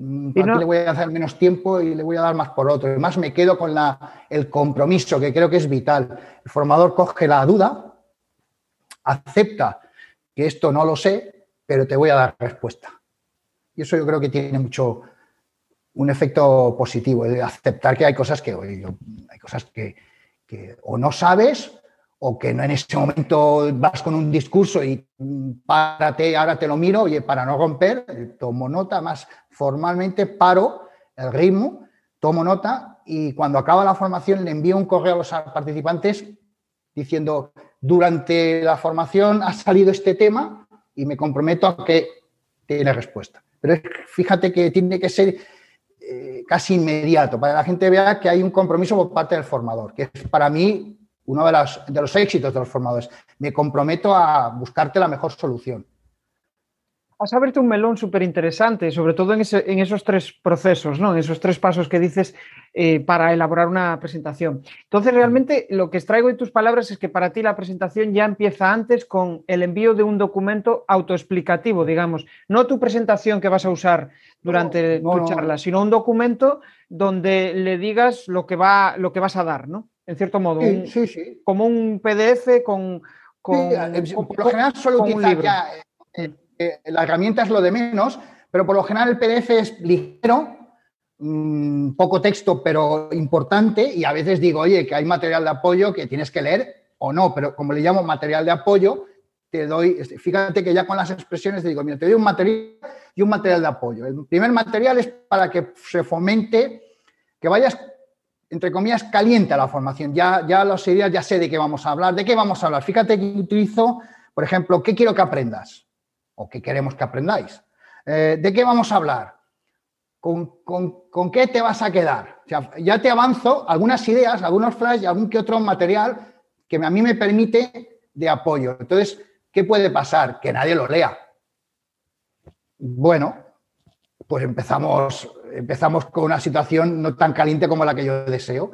Mm, aquí le voy a hacer menos tiempo y le voy a dar más por otro. Además, me quedo con la, el compromiso, que creo que es vital. El formador coge la duda, acepta que esto no lo sé, pero te voy a dar respuesta. Y eso yo creo que tiene mucho un efecto positivo, de aceptar que hay cosas que, hay cosas que, que o no sabes o que no en ese momento vas con un discurso y párate, ahora te lo miro, oye, para no romper, tomo nota, más formalmente paro el ritmo, tomo nota y cuando acaba la formación le envío un correo a los participantes diciendo, durante la formación ha salido este tema y me comprometo a que tiene respuesta. Pero fíjate que tiene que ser eh, casi inmediato, para que la gente vea que hay un compromiso por parte del formador, que es para mí uno de, de los éxitos de los formadores. Me comprometo a buscarte la mejor solución has abierto un melón súper interesante, sobre todo en, esos tres procesos, ¿no? en esos tres pasos que dices eh, para elaborar una presentación. Entonces, realmente lo que extraigo de tus palabras es que para ti la presentación ya empieza antes con el envío de un documento autoexplicativo, digamos, no tu presentación que vas a usar durante tu charla, sino un documento donde le digas lo que, va, lo que vas a dar, ¿no? En cierto modo, como un PDF con... con, por lo general solo utilizar ya la herramienta es lo de menos, pero por lo general el PDF es ligero, mm, poco texto, pero importante, y a veces digo, oye, que hay material de apoyo que tienes que leer o no, pero como le llamo material de apoyo, te doy, este, fíjate que ya con las expresiones te digo, mira, te doy un material y un material de apoyo. El primer material es para que se fomente, que vayas, entre comillas, caliente a la formación. Ya, ya los ideas, ya sé de qué vamos a hablar, de qué vamos a hablar. Fíjate que utilizo, por ejemplo, ¿qué quiero que aprendas? o que queremos que aprendáis. Eh, ¿De qué vamos a hablar? ¿Con, qué te vas a quedar? ya te avanzo algunas ideas, algunos flash algún que otro material que a mí me permite de apoyo. Entonces, ¿qué puede pasar? Que nadie lo lea. Bueno, pues empezamos, empezamos con una situación no tan caliente como la que yo deseo.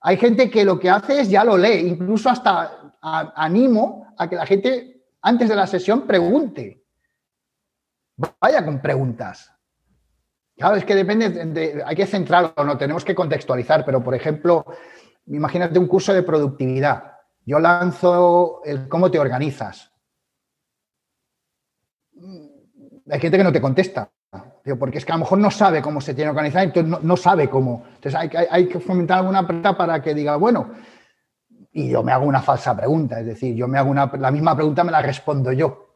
Hay gente que lo que hace es ya lo lee, incluso hasta animo a que la gente antes de la sesión pregunte vaya con preguntas. Claro, es que depende, de, hay que centrarlo, no tenemos que contextualizar, pero por ejemplo, imagínate un curso de productividad. Yo lanzo el cómo te organizas. Hay gente que no te contesta, porque es que a lo mejor no sabe cómo se tiene que organizar, entonces no, sabe cómo. Entonces hay, hay, que fomentar alguna pregunta para que diga, bueno, y yo me hago una falsa pregunta, es decir, yo me hago una, la misma pregunta, me la respondo yo.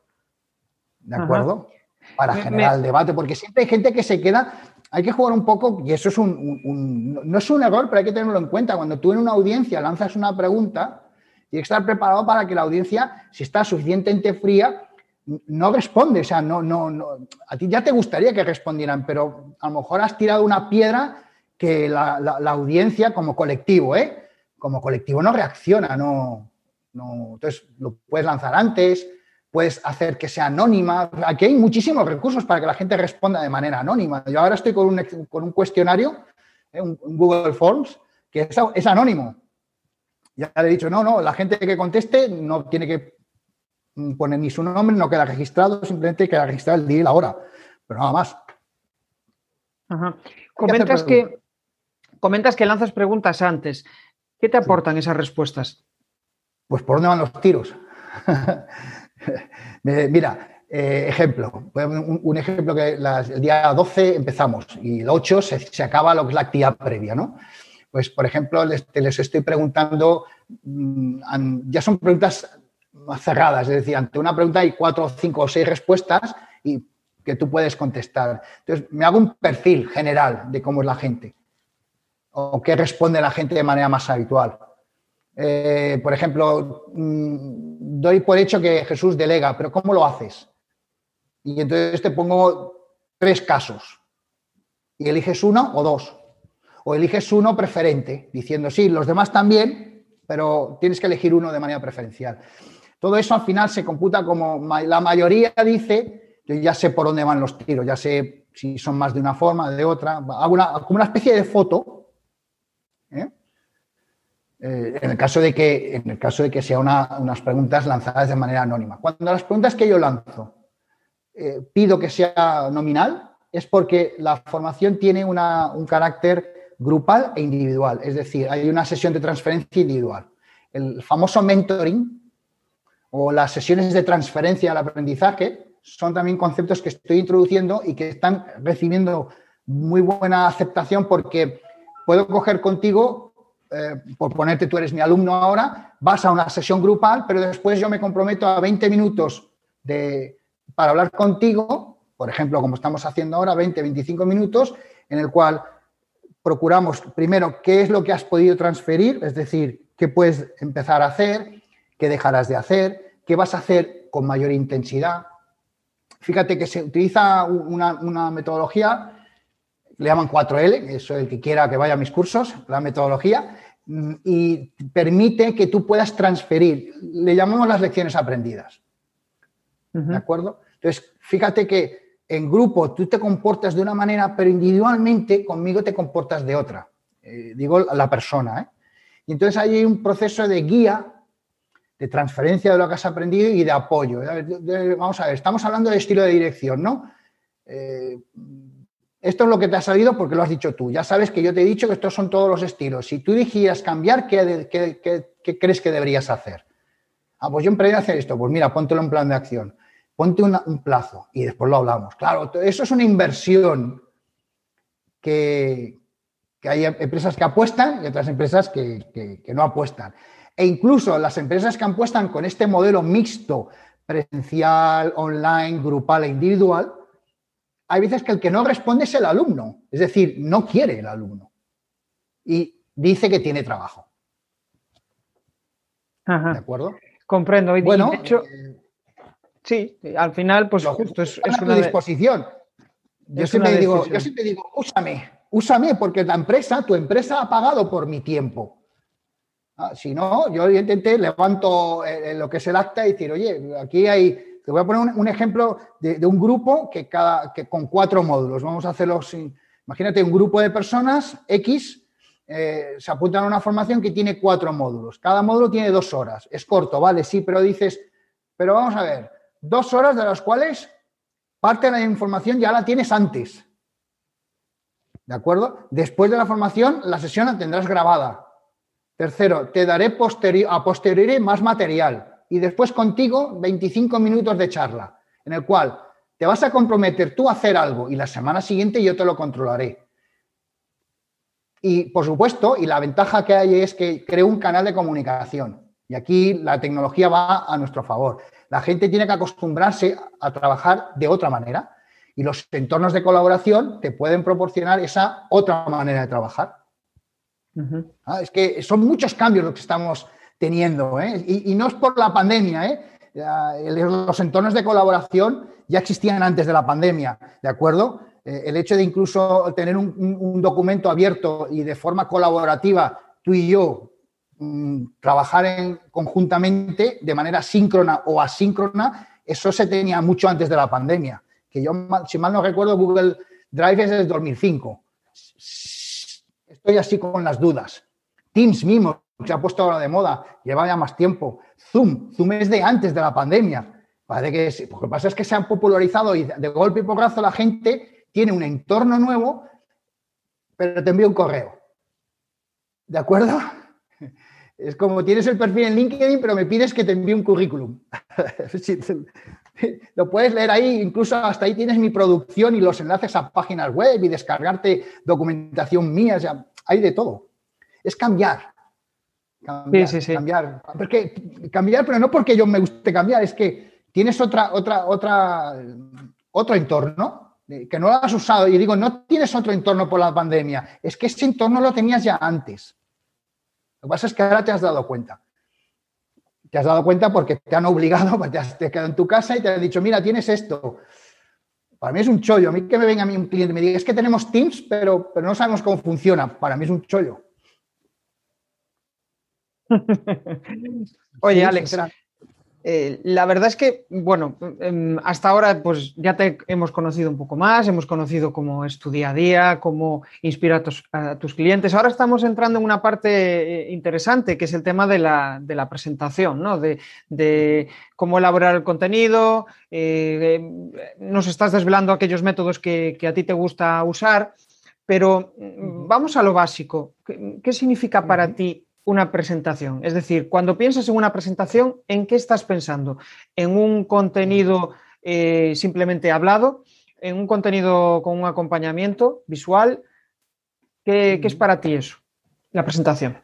¿De acuerdo? para generar el debate, porque siempre hay gente que se queda, hay que jugar un poco, y eso es un, no es un error, pero hay que tenerlo en cuenta. Cuando tú en una audiencia lanzas una pregunta, tienes que estar preparado para que la audiencia, si está suficientemente fría, no responde. O sea, no, no, no, a ti ya te gustaría que respondieran, pero a lo mejor has tirado una piedra que la, audiencia como colectivo, ¿eh? Como colectivo no reacciona, no, no. Entonces lo puedes lanzar antes, puedes hacer que sea anónima. Aquí hay muchísimos recursos para que la gente responda de manera anónima. Yo ahora estoy con un, con un cuestionario, eh, un, Google Forms, que es, anónimo. Ya le he dicho, no, no, la gente que conteste no tiene que poner ni su nombre, no queda registrado, simplemente queda registrado el día y la hora, pero nada más. Comentas que, comentas que lanzas preguntas antes. ¿Qué te aportan esas respuestas? Pues por dónde van los tiros. Mira, eh, ejemplo, un, ejemplo que el día 12 empezamos y el 8 se, acaba lo que es la actividad previa, ¿no? Pues, por ejemplo, les, estoy preguntando, mm, ya son preguntas cerradas, es decir, ante una pregunta hay cuatro, cinco o seis respuestas y que tú puedes contestar. Entonces, me hago un perfil general de cómo es la gente o qué responde la gente de manera más habitual. Eh, por ejemplo, mm, doy por hecho que Jesús delega, pero ¿cómo lo haces? Y entonces te pongo tres casos. Y eliges uno o dos. O eliges uno preferente, diciendo, sí, los demás también, pero tienes que elegir uno de manera preferencial. Todo eso al final se computa como la mayoría dice, yo ya sé por dónde van los tiros, ya sé si son más de una forma, de otra. Hago una, como una especie de foto. ¿eh? Eh, en, el caso de que, en el caso de que sean unas preguntas lanzadas de manera anónima. Cuando las preguntas que yo lanzo eh, pido que sea nominal, es porque la formación tiene un carácter grupal e individual, es decir, hay una sesión de transferencia individual. El famoso mentoring o las sesiones de transferencia al aprendizaje son también conceptos que estoy introduciendo y que están recibiendo muy buena aceptación porque puedo coger contigo eh, por ponerte tú eres mi alumno ahora, vas a una sesión grupal, pero después yo me comprometo a 20 minutos de, para hablar contigo, por ejemplo, como estamos haciendo ahora, 20, 25 minutos, en el cual procuramos primero qué es lo que has podido transferir, es decir, qué puedes empezar a hacer, qué dejarás de hacer, qué vas a hacer con mayor intensidad. Fíjate que se utiliza una, una metodología le llaman 4L, eso el que quiera que vaya a mis cursos, la metodología, mm, y permite que tú puedas transferir, le llamamos las lecciones aprendidas. ¿De acuerdo? Entonces, fíjate que en grupo tú te comportas de una manera, pero individualmente conmigo te comportas de otra. Eh, digo la persona. ¿eh? Y entonces hay un proceso de guía, de transferencia de lo que has aprendido y de apoyo. Vamos a ver, estamos hablando de estilo de dirección, ¿no? Eh, esto es lo que te ha salido porque lo has dicho tú. Ya sabes que yo te he dicho que estos son todos los estilos. Si tú dijeras cambiar, ¿qué, qué, crees que deberías hacer? Ah, pues yo emprendí a hacer esto. Pues mira, póntelo en plan de acción. Ponte un plazo y después lo hablamos. Claro, eso es una inversión que, hay empresas que apuestan y otras empresas que, que no apuestan. E incluso las empresas que apuestan con este modelo mixto, presencial, online, grupal e individual, hay veces que el que no responde es el alumno, es decir, no quiere el alumno y dice que tiene trabajo. ¿De acuerdo? Comprendo. Y bueno, hecho, eh, sí, al final, pues justo es, una disposición. Yo siempre, digo, yo siempre digo, úsame, úsame, porque la empresa, tu empresa ha pagado por mi tiempo. Ah, si no, yo intenté, levanto eh, lo que es el acta y decir, oye, aquí hay te voy a poner un, ejemplo de, un grupo que, cada, que con cuatro módulos. Vamos a hacerlo sin. Imagínate un grupo de personas X eh, se apuntan a una formación que tiene cuatro módulos. Cada módulo tiene dos horas. Es corto, vale, sí, pero dices, pero vamos a ver, dos horas de las cuales parte de la información ya la tienes antes. ¿De acuerdo? Después de la formación, la sesión la tendrás grabada. Tercero, te daré a posteriori más material y después contigo 25 minutos de charla, en el cual te vas a comprometer tú a hacer algo y la semana siguiente yo te lo controlaré. Y por supuesto, y la ventaja que hay es que creo un canal de comunicación. Y aquí la tecnología va a nuestro favor. La gente tiene que acostumbrarse a trabajar de otra manera y los entornos de colaboración te pueden proporcionar esa otra manera de trabajar. Ah, es que son muchos cambios los que estamos teniendo. ¿eh? Y, no es por la pandemia. ¿eh? Los entornos de colaboración ya existían antes de la pandemia, ¿de acuerdo? Eh, el hecho de incluso tener un, documento abierto y de forma colaborativa, tú y yo, mm, trabajar en, conjuntamente de manera síncrona o asíncrona, eso se tenía mucho antes de la pandemia. Que yo, si mal no recuerdo, Google Drive es del 2005. Estoy así con las dudas. Teams mismo se ha puesto ahora de moda, lleva ya más tiempo. Zoom, Zoom es de antes de la pandemia. Parece que lo que pasa es que se han popularizado y de golpe y porrazo la gente tiene un entorno nuevo, pero te envía un correo. ¿De acuerdo? Es como tienes el perfil en LinkedIn, pero me pides que te envíe un currículum. Lo puedes leer ahí, incluso hasta ahí tienes mi producción y los enlaces a páginas web y descargarte documentación mía, hay de todo. Es cambiar, Cambiar, sí, sí, sí. cambiar. Porque, cambiar, pero no porque yo me guste cambiar, es que tienes otra, otra, otra, otro entorno que no lo has usado. Y digo, no tienes otro entorno por la pandemia, es que ese entorno lo tenías ya antes. Lo que pasa es que ahora te has dado cuenta. Te has dado cuenta porque te han obligado, te has quedado en tu casa y te han dicho, mira, tienes esto. Para mí es un chollo. A mí que me venga a mí un cliente y me diga, es que tenemos Teams, pero, pero no sabemos cómo funciona. Para mí es un chollo. Oye, Alex, eh, la verdad es que, bueno, em, hasta ahora pues ya te hemos conocido un poco más, hemos conocido cómo es tu día a día, cómo inspira a tus, clientes. Ahora estamos entrando en una parte eh, interesante, que es el tema de la, presentación, ¿no? De, cómo elaborar el contenido, eh, nos estás desvelando aquellos métodos que, a ti te gusta usar, pero mm, vamos a lo básico. ¿Qué, significa para ti una presentación. Es decir, cuando piensas en una presentación, ¿en qué estás pensando? ¿En un contenido eh, simplemente hablado? ¿En un contenido con un acompañamiento visual? ¿Qué, es para ti eso, la presentación?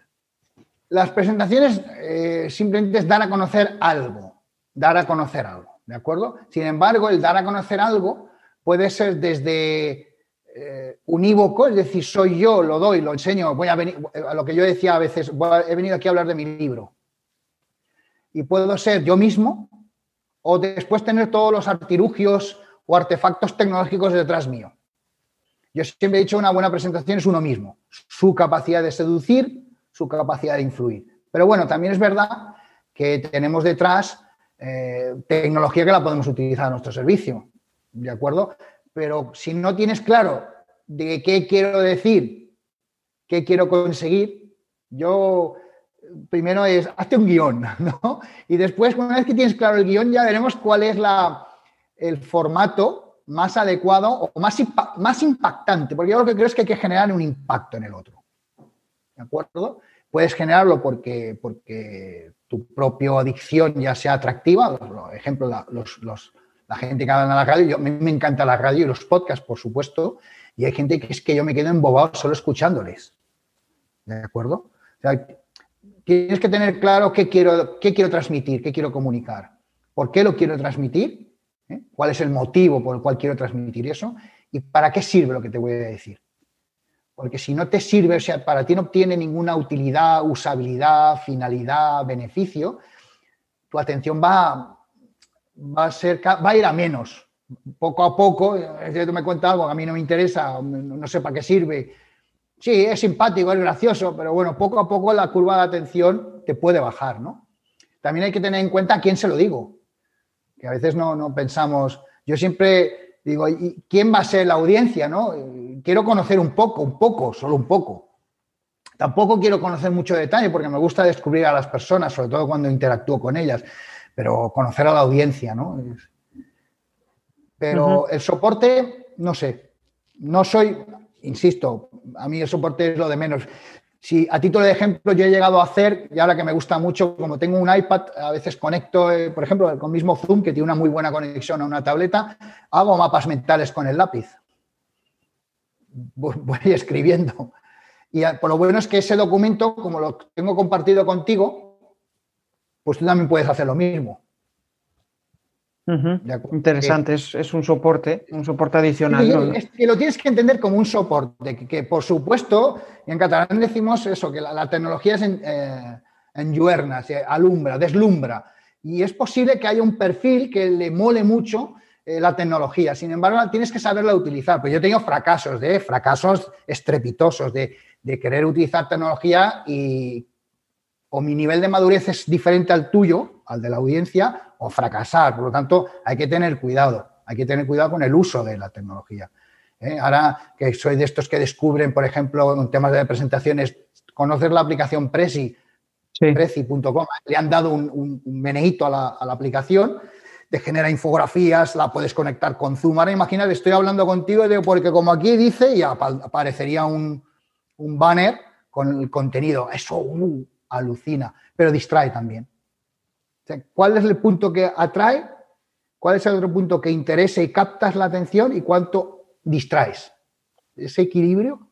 Las presentaciones eh, simplemente es dar a conocer algo, dar a conocer algo, ¿de acuerdo? Sin embargo, el dar a conocer algo puede ser desde eh, unívoco, es decir, soy yo, lo doy, lo enseño, voy a venir, a lo que yo decía a veces, he venido aquí a hablar de mi libro. Y puedo ser yo mismo o después tener todos los artilugios o artefactos tecnológicos detrás mío. Yo siempre he dicho una buena presentación es uno mismo, su capacidad de seducir, su capacidad de influir. Pero bueno, también es verdad que tenemos detrás eh, tecnología que la podemos utilizar a nuestro servicio, ¿de acuerdo? Pero si no tienes claro de qué quiero decir, qué quiero conseguir, yo primero es, hazte un guion, ¿no? Y después, una vez que tienes claro el guion, ya veremos cuál es la, el formato más adecuado o más, más impactante, porque yo lo que creo es que hay que generar un impacto en el otro. ¿De acuerdo? Puedes generarlo porque, porque tu propia adicción ya sea atractiva, por ejemplo, la, la gente que habla en la radio, yo, a mí me encanta la radio y los podcasts, por supuesto, y hay gente que es que yo me quedo embobado solo escuchándoles. ¿De acuerdo? O sea, tienes que tener claro qué quiero, qué quiero transmitir, qué quiero comunicar, por qué lo quiero transmitir, ¿Eh? cuál es el motivo por el cual quiero transmitir eso y para qué sirve lo que te voy a decir. Porque si no te sirve, o sea, para ti no obtiene ninguna utilidad, usabilidad, finalidad, beneficio, tu atención va, va, a, ser, va a ir a menos. Poco a poco, tú me cuentas algo que a mí no me interesa, no sé para qué sirve. Sí, es simpático, es gracioso, pero bueno, poco a poco la curva de atención te puede bajar, ¿no? También hay que tener en cuenta a quién se lo digo, que a veces no, no pensamos. Yo siempre digo, ¿quién va a ser la audiencia? ¿no? Quiero conocer un poco, un poco, solo un poco. Tampoco quiero conocer mucho detalle porque me gusta descubrir a las personas, sobre todo cuando interactúo con ellas, pero conocer a la audiencia, ¿no? Pero el soporte, no sé, no soy, insisto, a mí el soporte es lo de menos. Si a título de ejemplo yo he llegado a hacer, y ahora que me gusta mucho, como tengo un iPad, a veces conecto, eh, por ejemplo, con mismo Zoom, que tiene una muy buena conexión a una tableta, hago mapas mentales con el lápiz. Voy escribiendo. Y por lo bueno es que ese documento, como lo tengo compartido contigo, pues tú también puedes hacer lo mismo. Interesante, es, un soporte, un soporte adicional. lo tienes que entender como un soporte, que, por supuesto, en catalán decimos eso, que la, tecnología es en, eh, se alumbra, deslumbra. Y es posible que haya un perfil que le mole mucho eh, la tecnología. Sin embargo, tienes que saberla utilizar. Pues yo he tenido fracasos, de fracasos estrepitosos de, de querer utilizar tecnología y o mi nivel de madurez es diferente al tuyo, al de la audiencia, o fracasar. Por lo tanto, hay que tener cuidado, hay que tener cuidado con el uso de la tecnología. ¿eh? Ahora que soy de estos que descubren, por ejemplo, en temas de presentaciones, conocer la aplicación Prezi, Prezi.com, le han dado un, un, a la, aplicación, te genera infografías, la puedes conectar con Zoom. Ahora imagínate, estoy hablando contigo porque como aquí dice, y aparecería un, banner con el contenido. Eso, uh, alucina, pero distrae también. ¿Cuál es el punto que atrae? ¿Cuál es el otro punto que interesa y captas la atención y cuánto distraes? Ese equilibrio.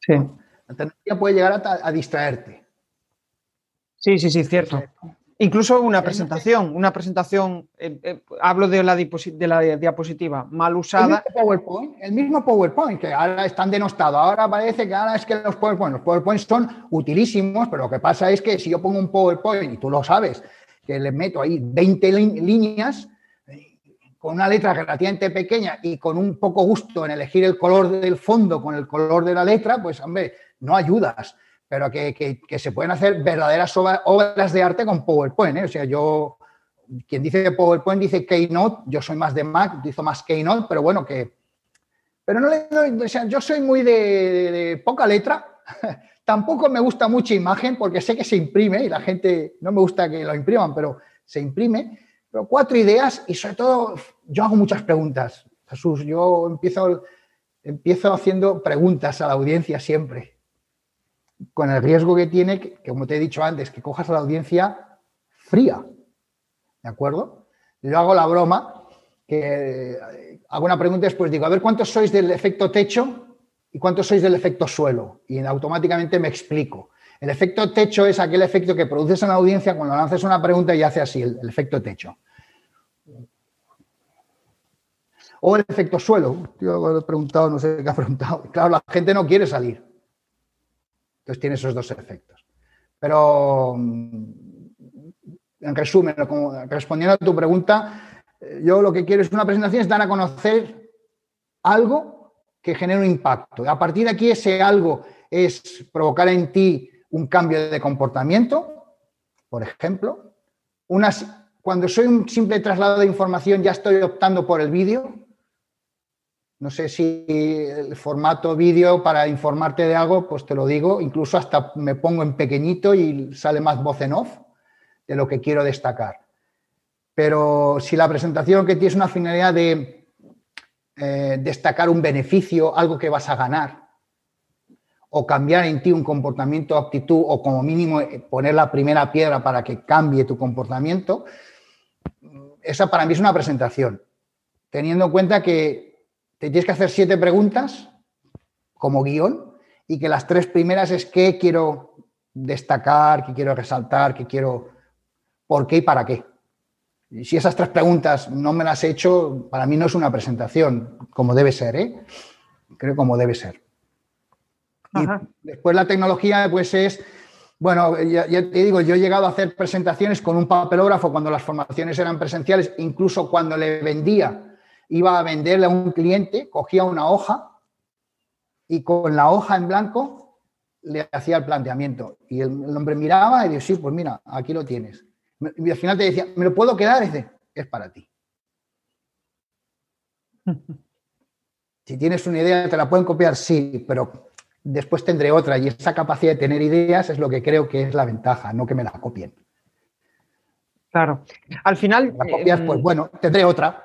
Sí. La tecnología puede llegar a, a distraerte. Sí, sí, sí, cierto. Incluso una presentación, una presentación, eh, eh, hablo de la, de la, diapositiva mal usada. El mismo, PowerPoint, que ahora están denostados. Ahora parece que ahora es que los PowerPoint, los PowerPoint son utilísimos, pero lo que pasa es que si yo pongo un PowerPoint, y tú lo sabes, que le meto ahí 20 líneas, eh, con una letra relativamente pequeña y con un poco gusto en elegir el color del fondo con el color de la letra, pues hombre, no ayudas pero que, se pueden hacer verdaderas obras de arte con PowerPoint. ¿eh? O sea, yo, quien dice PowerPoint dice Keynote, yo soy más de Mac, utilizo más Keynote, pero bueno, que... Pero no le doy, o sea, yo soy muy de, poca letra, tampoco me gusta mucha imagen porque sé que se imprime y la gente no me gusta que lo impriman, pero se imprime. Pero cuatro ideas y sobre todo yo hago muchas preguntas. Jesús, yo empiezo, empiezo haciendo preguntas a la audiencia siempre con el riesgo que tiene, que, como te he dicho antes, que cojas a la audiencia fría. ¿De acuerdo? Yo hago la broma, que eh, hago una pregunta y después digo, a ver cuántos sois del efecto techo y cuántos sois del efecto suelo. Y automáticamente me explico. El efecto techo es aquel efecto que produces en la audiencia cuando lanzas una pregunta y hace así, el, efecto techo. O el efecto suelo. Yo he preguntado, no sé qué ha preguntado. Claro, la gente no quiere salir. Entonces tiene esos dos efectos. Pero, mm, en resumen, respondiendo a tu pregunta, eh, yo lo que quiero es una presentación, es dar a conocer algo que genere un impacto. A partir de aquí ese algo es provocar en ti un cambio de comportamiento, por ejemplo. Unas, cuando soy un simple traslado de información ya estoy optando por el vídeo. No sé si el formato vídeo para informarte de algo, pues te lo digo, incluso hasta me pongo en pequeñito y sale más voz en off de lo que quiero destacar. Pero si la presentación que tienes una finalidad de eh, destacar un beneficio, algo que vas a ganar, o cambiar en ti un comportamiento o actitud, o como mínimo eh, poner la primera piedra para que cambie tu comportamiento, esa para mí es una presentación. Teniendo en cuenta que te tienes que hacer siete preguntas como guion y que las tres primeras es qué quiero destacar, qué quiero resaltar, qué quiero, por qué y para qué. Y si esas tres preguntas no me las he hecho, para mí no es una presentación, como debe ser, ¿eh? Creo como debe ser. después la tecnología, pues es, bueno, ya, te digo, yo he llegado a hacer presentaciones con un papelógrafo cuando las formaciones eran presenciales, incluso cuando le vendía, iba a venderle a un cliente, cogía una hoja y con la hoja en blanco le hacía el planteamiento. Y el, hombre miraba y decía, sí, pues mira, aquí lo tienes. Y al final te decía, ¿me lo puedo quedar? Dice, es para ti. Si tienes una idea, te la pueden copiar, sí, pero después tendré otra. Y esa capacidad de tener ideas es lo que creo que es la ventaja, no que me la copien. Claro. Al final. La copias, pues bueno, tendré otra.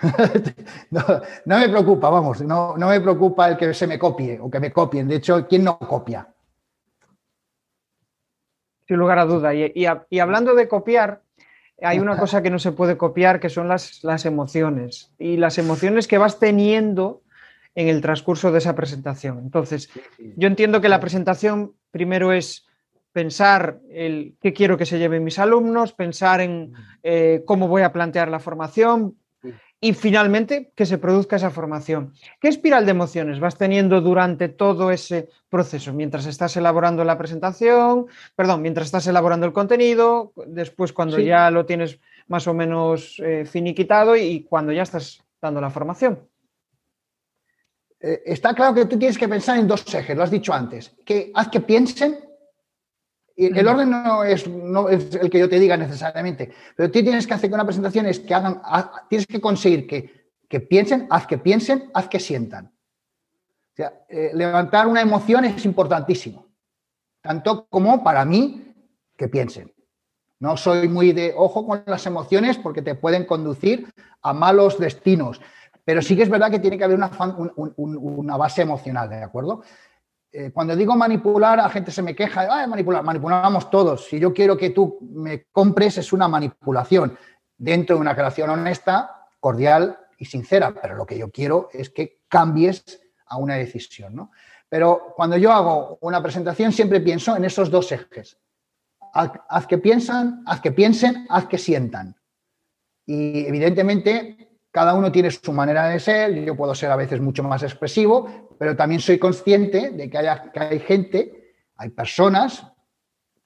no, me preocupa, vamos, no, no me preocupa el que se me copie o que me copien. De hecho, ¿quién no copia? Sin lugar a duda. Y, hablando de copiar, hay una cosa que no se puede copiar, que son las, las, emociones. Y las emociones que vas teniendo en el transcurso de esa presentación. Entonces, yo entiendo que la presentación primero es pensar el qué quiero que se lleven mis alumnos, pensar en eh, cómo voy a plantear la formación, y finalmente que se produzca esa formación. ¿Qué espiral de emociones vas teniendo durante todo ese proceso? Mientras estás elaborando la presentación, perdón, mientras estás elaborando el contenido, después cuando ya lo tienes más o menos eh, finiquitado y cuando ya estás dando la formación. Eh, está claro que tú tienes que pensar en dos ejes, lo has dicho antes, que haz que piensen el orden no es, el que yo te diga necesariamente, pero tú tienes que hacer una presentación es que hagan, tienes que conseguir que, piensen, haz que piensen, haz que sientan. O sea, eh, levantar una emoción es importantísimo, tanto como para mí que piensen. No soy muy de ojo con las emociones porque te pueden conducir a malos destinos, pero sí que es verdad que tiene que haber una, una base emocional, ¿de acuerdo? Eh, cuando digo manipular, la gente se me queja, de, manipular, manipulamos todos. Si yo quiero que tú me compres, es una manipulación dentro de una creación honesta, cordial y sincera, pero lo que yo quiero es que cambies a una decisión. ¿no? Pero cuando yo hago una presentación, siempre pienso en esos dos ejes. Haz, que piensan, haz que piensen, haz que sientan. Y evidentemente cada uno tiene su manera de ser, yo puedo ser a veces mucho más expresivo, pero también soy consciente de que, hay gente, hay personas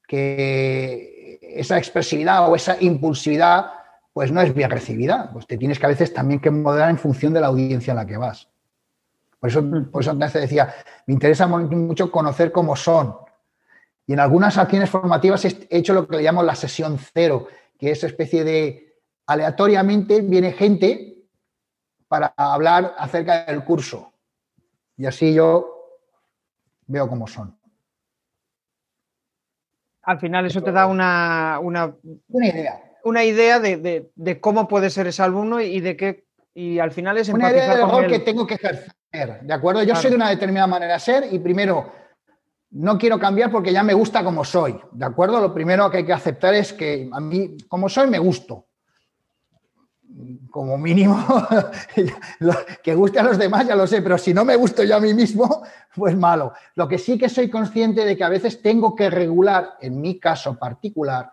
que esa expresividad o esa impulsividad pues no es bien recibida. Pues te tienes que a veces también que moderar en función de la audiencia en la que vas. Por eso, mm. por eso antes decía, me interesa mucho conocer cómo son. Y en algunas acciones formativas he hecho lo que le llamo la sesión cero, que es especie de aleatoriamente viene gente para hablar acerca del curso. Y así yo veo cómo son. Al final eso te da una, una, idea. Una idea de, cómo puede ser ese alumno y de qué. Y al final es una idea del rol que tengo que ejercer. ¿De acuerdo? Yo soy de una determinada manera de ser y primero no quiero cambiar porque ya me gusta como soy. ¿De acuerdo? Lo primero que hay que aceptar es que a mí, como soy, me gusto como mínimo, que guste a los demás ya lo sé, pero si no me gusto yo a mí mismo, pues malo. Lo que sí que soy consciente de que a veces tengo que regular, en mi caso particular,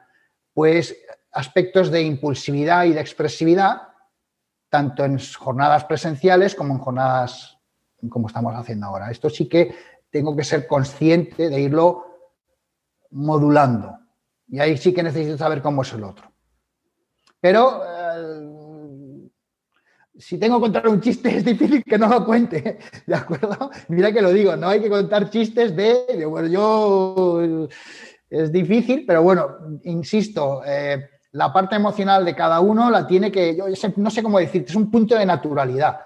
pues aspectos de impulsividad y de expresividad, tanto en jornadas presenciales como en jornadas como estamos haciendo ahora. Esto sí que tengo que ser consciente de irlo modulando. Y ahí sí que necesito saber cómo es el otro. Pero si tengo que contar un chiste, es difícil que no lo cuente, ¿de acuerdo? Mira que lo digo, no hay que contar chistes de, bueno, yo, es difícil, pero bueno, insisto, eh, la parte emocional de cada uno la tiene que, yo no sé cómo decirte, es un punto de naturalidad.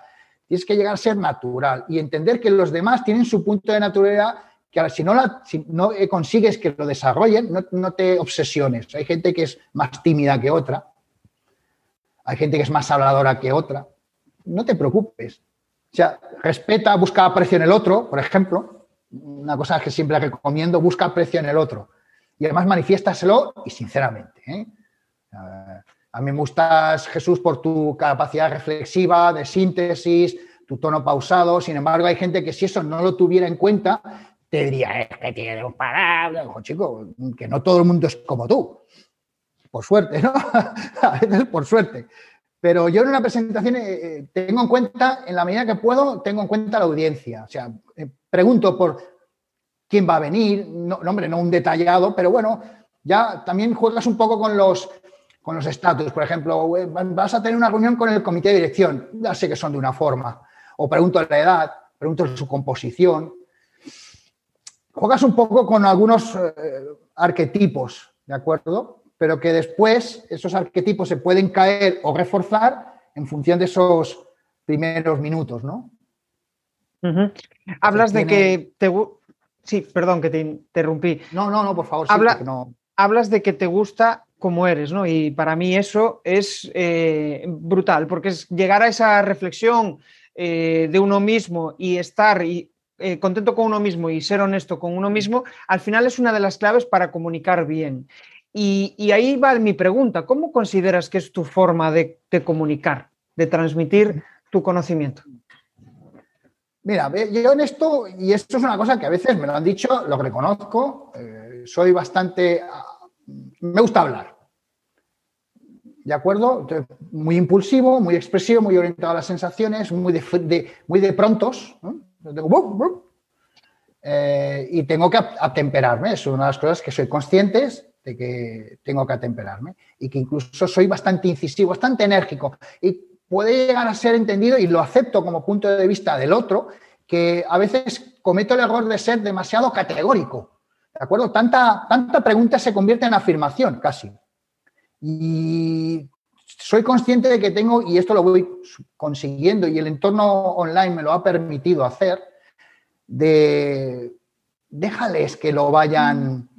Tienes que llegar a ser natural y entender que los demás tienen su punto de naturalidad que si no, la, si no consigues que lo desarrollen, no, no te obsesiones. Hay gente que es más tímida que otra, hay gente que es más habladora que otra no te preocupes. O sea, respeta, busca aprecio en el otro, por ejemplo. Una cosa que siempre recomiendo, busca aprecio en el otro. Y además manifiéstaselo y sinceramente. ¿eh? A mí me gustas, Jesús, por tu capacidad reflexiva, de síntesis, tu tono pausado. Sin embargo, hay gente que si eso no lo tuviera en cuenta, te diría, es que tiene un parable. chico, que no todo el mundo es como tú. Por suerte, ¿no? A veces por suerte. Pero yo en una presentación eh, eh, tengo en cuenta, en la medida que puedo, tengo en cuenta la audiencia. O sea, eh, pregunto por quién va a venir, no, hombre, no un detallado, pero bueno, ya también juegas un poco con los con los estatus. Por ejemplo, vas a tener una reunión con el comité de dirección, ya sé que son de una forma. O pregunto la edad, pregunto su composición. Juegas un poco con algunos arquetipos, ¿de acuerdo? Pero que después esos arquetipos se pueden caer o reforzar en función de esos primeros minutos, ¿no? Hablas de que te... Sí, perdón que te interrumpí. No, no, no, por favor. Hablas de que te gusta como eres, ¿no? Y para mí eso es eh, brutal, porque es llegar a esa reflexión eh, de uno mismo y estar eh, contento con uno mismo y ser honesto con uno mismo, al final es una de las claves para comunicar bien. Y, ahí va mi pregunta, ¿cómo consideras que es tu forma de, comunicar, de transmitir tu conocimiento? Mira, yo en esto, y esto es una cosa que a veces me lo han dicho, lo reconozco, eh, soy bastante, me gusta hablar. ¿De acuerdo? Muy impulsivo, muy expresivo, muy orientado a las sensaciones, muy de, muy de prontos. Eh, y tengo que atemperarme, es una de las cosas que soy conscientes de que tengo que atemperarme y que incluso soy bastante incisivo, bastante enérgico y puede llegar a ser entendido y lo acepto como punto de vista del otro, que a veces cometo el error de ser demasiado categórico. ¿De acuerdo? Tanta, tanta pregunta se convierte en afirmación casi. Y soy consciente de que tengo, y esto lo voy consiguiendo, y el entorno online me lo ha permitido hacer, de déjales que lo vayan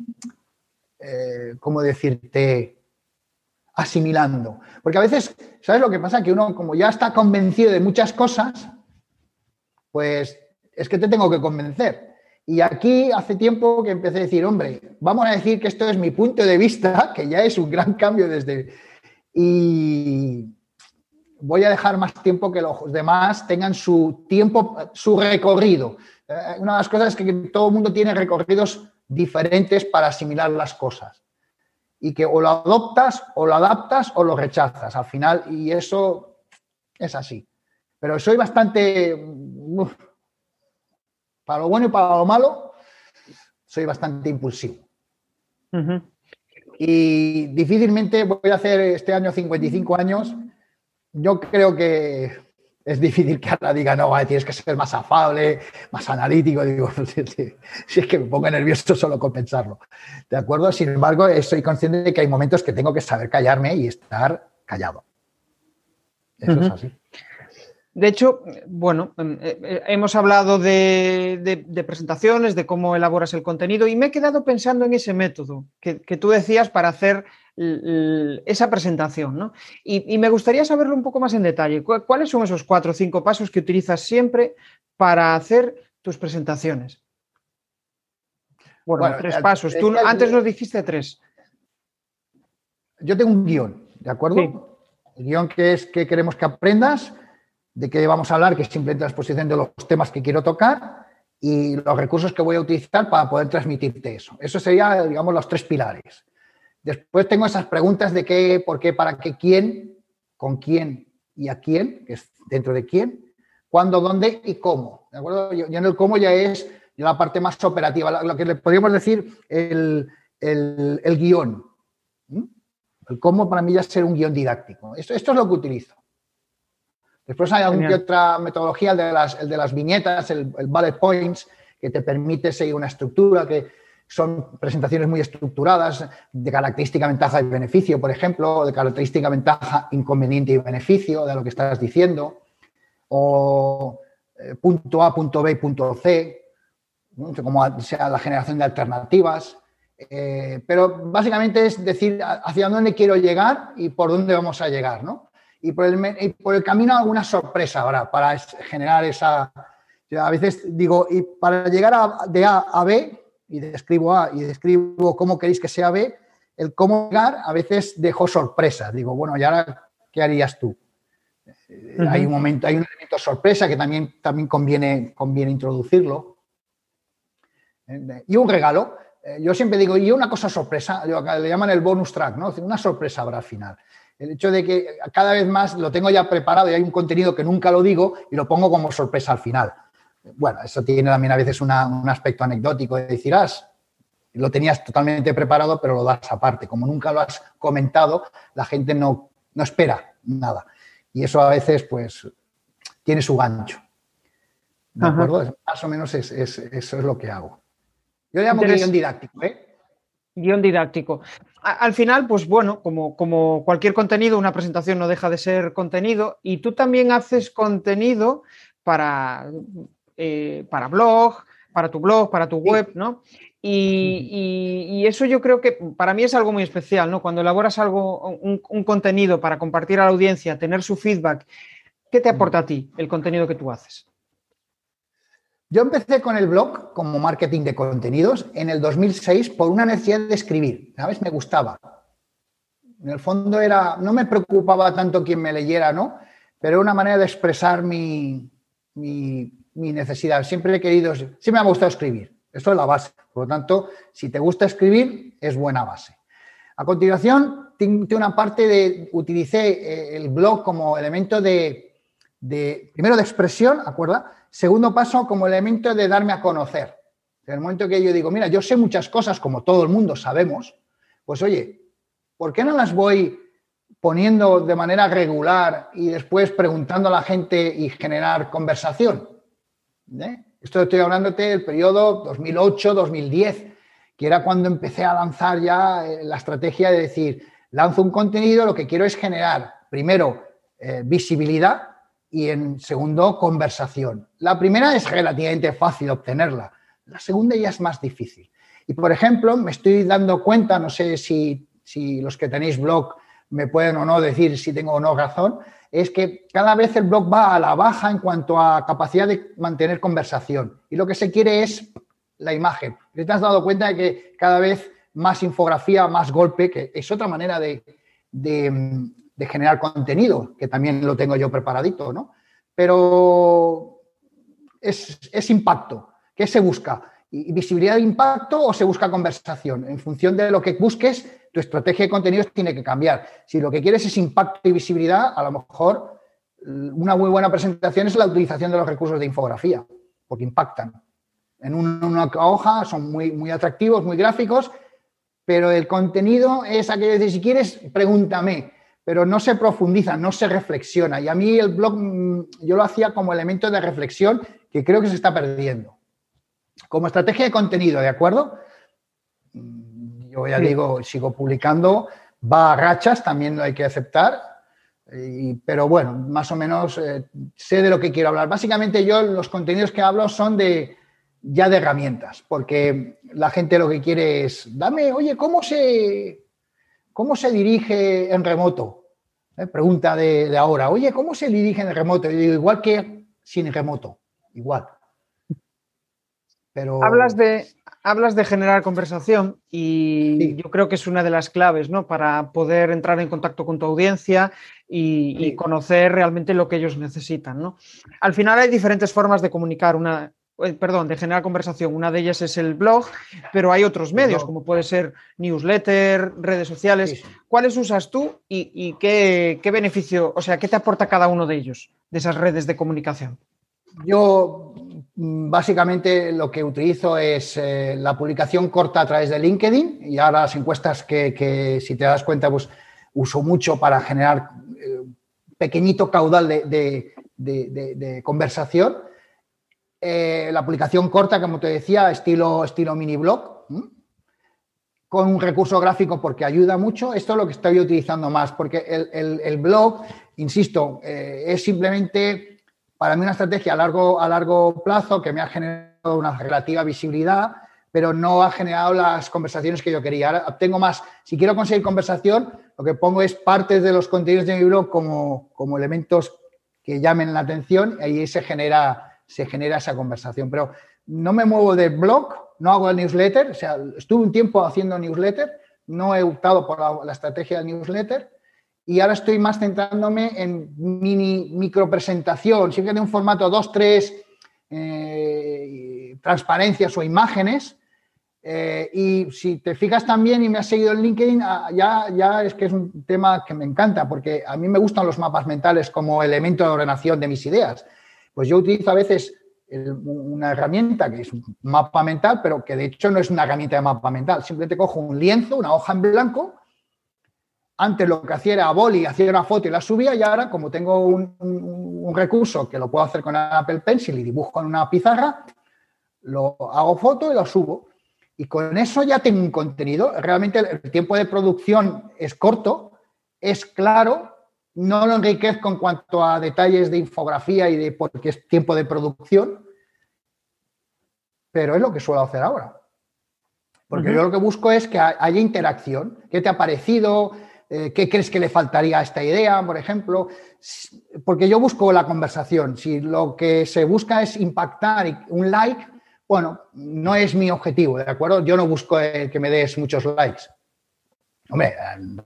eh, ¿cómo decirte? asimilando. Porque a veces, ¿sabes lo que pasa? Que uno, como ya está convencido de muchas cosas, pues es que te tengo que convencer. Y aquí hace tiempo que empecé a decir, hombre, vamos a decir que esto es mi punto de vista, que ya es un gran cambio desde... Y voy a dejar más tiempo que los demás tengan su tiempo, su recorrido. Eh, una de las cosas es que todo el mundo tiene recorridos diferentes para asimilar las cosas. Y que o lo adoptas, o lo adaptas, o lo rechazas al final, y eso es así. Pero soy bastante, para lo bueno y para lo malo, soy bastante impulsivo. Y difícilmente voy a hacer este año 55 años. Yo creo que es difícil que ahora diga, no, tienes que ser más afable, más analítico. Digo, si es que me pongo nervioso solo con pensarlo. ¿De acuerdo? Sin embargo, soy consciente de que hay momentos que tengo que saber callarme y estar callado. Eso es así. De hecho, bueno, em, eh, eh, hemos hablado de, presentaciones, de cómo elaboras el contenido y me he quedado pensando en ese método que, que tú decías para hacer esa presentación. ¿no? Y, me gustaría saberlo un poco más en detalle. ¿Cuáles son esos cuatro o cinco pasos que utilizas siempre para hacer tus presentaciones? Bueno, tres pasos. Tú antes nos dijiste tres. Yo tengo un guion, ¿de acuerdo? El guion que es que queremos que aprendas, de qué vamos a hablar, que es simplemente la exposición de los temas que quiero tocar y los recursos que voy a utilizar para poder transmitirte eso. Eso sería, digamos, los tres pilares. Después tengo esas preguntas de qué, por qué, para qué, quién, con quién y a quién, que es dentro de quién, cuándo, dónde y cómo. ¿De acuerdo? Yo, en el cómo ya es la parte más operativa, lo que le podríamos decir el, guion. El cómo para mí ya es ser un guion didáctico. Esto, esto es lo que utilizo. Después hay alguna otra metodología, el de las, el de las viñetas, el, el bullet points, que te permite seguir una estructura, que son presentaciones muy estructuradas de característica, ventaja y beneficio, por ejemplo, de característica, ventaja, inconveniente y beneficio de lo que estás diciendo, o eh, punto A, punto B, punto C, como sea la generación de alternativas. Eh, pero básicamente es decir hacia dónde quiero llegar y por dónde vamos a llegar, ¿no? Y por el, por el camino alguna sorpresa ahora para generar esa... A veces digo, y para llegar de A a B, y describo A y describo cómo queréis que sea B, el cómo llegar a veces dejo sorpresas. Digo, bueno, ¿y ahora qué harías tú? Hay un momento, hay un elemento sorpresa que también, también conviene, conviene introducirlo. Eh, y un regalo. Eh, yo siempre digo, y una cosa sorpresa, le llaman el bonus track, ¿no? Una sorpresa habrá al final. El hecho de que cada vez más lo tengo ya preparado y hay un contenido que nunca lo digo y lo pongo como sorpresa al final. Bueno, eso tiene también a veces un aspecto anecdótico de decir, ah, lo tenías totalmente preparado, pero lo das aparte. Como nunca lo has comentado, la gente no, no espera nada. Y eso a veces, pues, tiene su gancho. ¿De acuerdo? Más o menos es, eso es lo que hago. Yo le llamo guion didáctico, ¿eh? Guión didáctico. Al final, pues bueno, como, como cualquier contenido, una presentación no deja de ser contenido y tú también haces contenido para eh, para blog, para tu blog, para tu web, ¿no? Y, eso yo creo que para mí es algo muy especial, ¿no? Cuando elaboras algo, un, contenido para compartir a la audiencia, tener su feedback, ¿qué te aporta a ti el contenido que tú haces? Yo empecé con el blog como marketing de contenidos en el 2006 por una necesidad de escribir, ¿sabes? Me gustaba. En el fondo era, no me preocupaba tanto quién me leyera, ¿no? Pero era una manera de expresar mi, mi mi necesidad. Siempre he querido, siempre me ha gustado escribir. Esto es la base. Por lo tanto, si te gusta escribir, es buena base. A continuación, tengo una parte de, utilicé eh, el blog como elemento de, primero de expresión, ¿acuerda? Segundo paso, como elemento de darme a conocer. En el momento que yo digo, mira, yo sé muchas cosas, como todo el mundo sabemos, pues oye, ¿por qué no las voy poniendo de manera regular y después preguntando a la gente y generar conversación? ¿Eh? Esto estoy hablándote del periodo 2008-2010, que era cuando empecé a lanzar ya eh, la estrategia de decir, lanzo un contenido, lo que quiero es generar, primero, eh, visibilidad y en segundo, conversación. La primera es relativamente fácil obtenerla, la segunda ya es más difícil. Y, por ejemplo, me estoy dando cuenta, no sé si, si los que tenéis blog me pueden o no decir si tengo o no razón, es que cada vez el blog va a la baja en cuanto a capacidad de mantener conversación. Y lo que se quiere es la imagen. ¿Te has dado cuenta de que cada vez más infografía, más golpe, que es otra manera de, generar contenido, que también lo tengo yo preparadito, ¿no? Pero es, impacto. ¿Qué se busca? ¿Visibilidad de impacto o se busca conversación? En función de lo que busques, tu estrategia de contenidos tiene que cambiar. Si lo que quieres es impacto y visibilidad, a lo mejor una muy buena presentación es la utilización de los recursos de infografía, porque impactan. En una, hoja son muy, muy atractivos, muy gráficos, pero el contenido es aquello de si quieres, pregúntame, pero no se profundiza, no se reflexiona. Y a mí el blog mm, yo lo hacía como elemento de reflexión que creo que se está perdiendo. Como estrategia de contenido, ¿de acuerdo? Yo ya digo, sigo publicando, va a rachas, también lo hay que aceptar, pero bueno, más o menos eh, sé de lo que quiero hablar. Básicamente yo los contenidos que hablo son de ya de herramientas, porque la gente lo que quiere es, dame, oye, ¿cómo se, cómo se dirige en remoto? Eh, pregunta de, de, ahora, oye, ¿cómo se dirige en remoto? Y digo, igual que sin remoto, igual. Pero... Hablas de, hablas de generar conversación y yo creo que es una de las claves ¿no? para poder entrar en contacto con tu audiencia y, conocer realmente lo que ellos necesitan. ¿no? Al final hay diferentes formas de comunicar una, eh, perdón, de generar conversación. Una de ellas es el blog, pero hay otros medios, como puede ser newsletter, redes sociales. ¿Cuáles usas tú y, qué, qué, beneficio, o sea, qué te aporta cada uno de ellos, de esas redes de comunicación? Yo básicamente lo que utilizo es eh, la publicación corta a través de LinkedIn y ahora las encuestas que, si te das cuenta, pues uso mucho para generar eh, pequeñito caudal de, de, conversación. Eh, la publicación corta, como te decía, estilo, estilo mini blog, con un recurso gráfico porque ayuda mucho. Esto es lo que estoy utilizando más, porque el, blog, insisto, es simplemente para mí una estrategia a largo, a largo plazo que me ha generado una relativa visibilidad pero no ha generado las conversaciones que yo quería. Ahora tengo más, si quiero conseguir conversación, lo que pongo es partes de los contenidos de mi blog como, como elementos que llamen la atención y ahí se genera, se genera esa conversación. Pero no me muevo del blog, no hago el newsletter, o sea, estuve un tiempo haciendo newsletter, no he optado por la, estrategia del newsletter y ahora estoy más centrándome en mini micro presentación, siempre de un formato 2, 3 eh, transparencias o imágenes eh, y si te fijas también y me has seguido en LinkedIn, ah, ya, ya es que es un tema que me encanta, porque a mí me gustan los mapas mentales como elemento de ordenación de mis ideas. Pues yo utilizo a veces una herramienta que es un mapa mental, pero que de hecho no es una herramienta de mapa mental. Simplemente cojo un lienzo, una hoja en blanco. Antes lo que hacía era boli, hacía una foto y la subía, y ahora, como tengo un, un recurso que lo puedo hacer con Apple Pencil y dibujo en una pizarra, lo hago foto y lo subo. Y con eso ya tengo un contenido. Realmente el tiempo de producción es corto, es claro, no lo enriquezco en cuanto a detalles de infografía y de porque es tiempo de producción, pero es lo que suelo hacer ahora. Porque yo lo que busco es que haya interacción. ¿Qué te ha parecido? Eh, ¿Qué crees que le faltaría a esta idea, por ejemplo? Porque yo busco la conversación. Si lo que se busca es impactar un like, bueno, no es mi objetivo, ¿de acuerdo? Yo no busco que me des muchos likes. Hombre,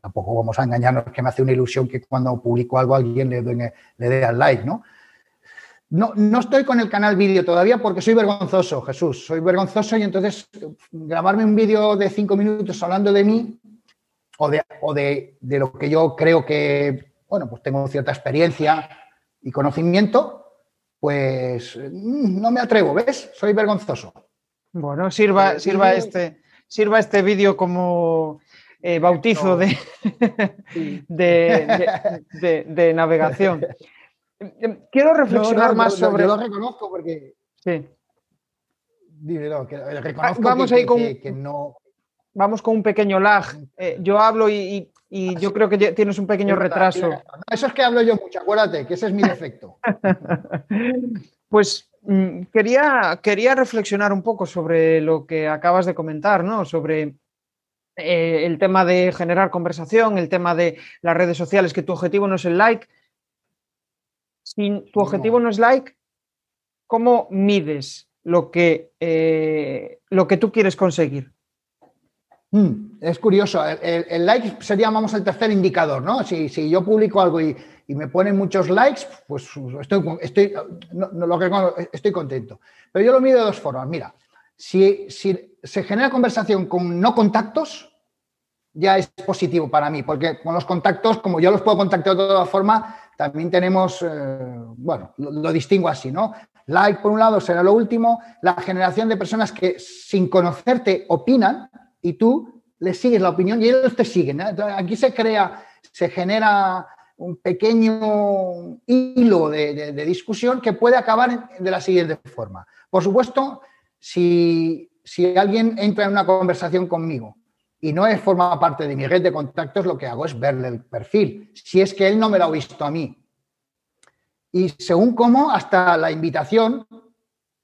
tampoco vamos a engañarnos que me hace una ilusión que cuando publico algo alguien le, le dé al like, ¿no? ¿no? No estoy con el canal vídeo todavía porque soy vergonzoso, Jesús. Soy vergonzoso y entonces grabarme un vídeo de cinco minutos hablando de mí o, de, o de, de, lo que yo creo que, bueno, pues tengo cierta experiencia y conocimiento, pues mm, no me atrevo, ¿ves? Soy vergonzoso. Bueno, sirva, sirva este, sirva este vídeo como eh, bautizo de, de, navegación. Quiero reflexionar más sobre. Yo lo reconozco porque. Sí. reconozco Vamos ahí con... que, no. Vamos con un pequeño lag. Eh, yo hablo y, y yo creo que tienes un pequeño retraso. eso es que hablo yo mucho, acuérdate, que ese es mi defecto. pues mm, quería, quería reflexionar un poco sobre lo que acabas de comentar, ¿no? Sobre eh, el tema de generar conversación, el tema de las redes sociales, que tu objetivo no es el like. Si tu objetivo no, es like, ¿cómo mides lo que, eh, lo que tú quieres conseguir? Hmm, es curioso. El, like sería, vamos, el tercer indicador, ¿no? Si, yo publico algo y, me ponen muchos likes, pues estoy, estoy, lo estoy contento. Pero yo lo mido de dos formas. Mira, si, se genera conversación con no contactos, ya es positivo para mí, porque con los contactos, como yo los puedo contactar de todas formas, también tenemos, eh, bueno, lo, lo, distingo así, ¿no? Like, por un lado, será lo último, la generación de personas que sin conocerte opinan, y tú le sigues la opinión y ellos te siguen. aquí se crea, se genera un pequeño hilo de, discusión que puede acabar de la siguiente forma. Por supuesto, si, alguien entra en una conversación conmigo y no es, forma parte de mi red de contactos, lo que hago es verle el perfil, si es que él no me lo ha visto a mí. Y según cómo, hasta la invitación,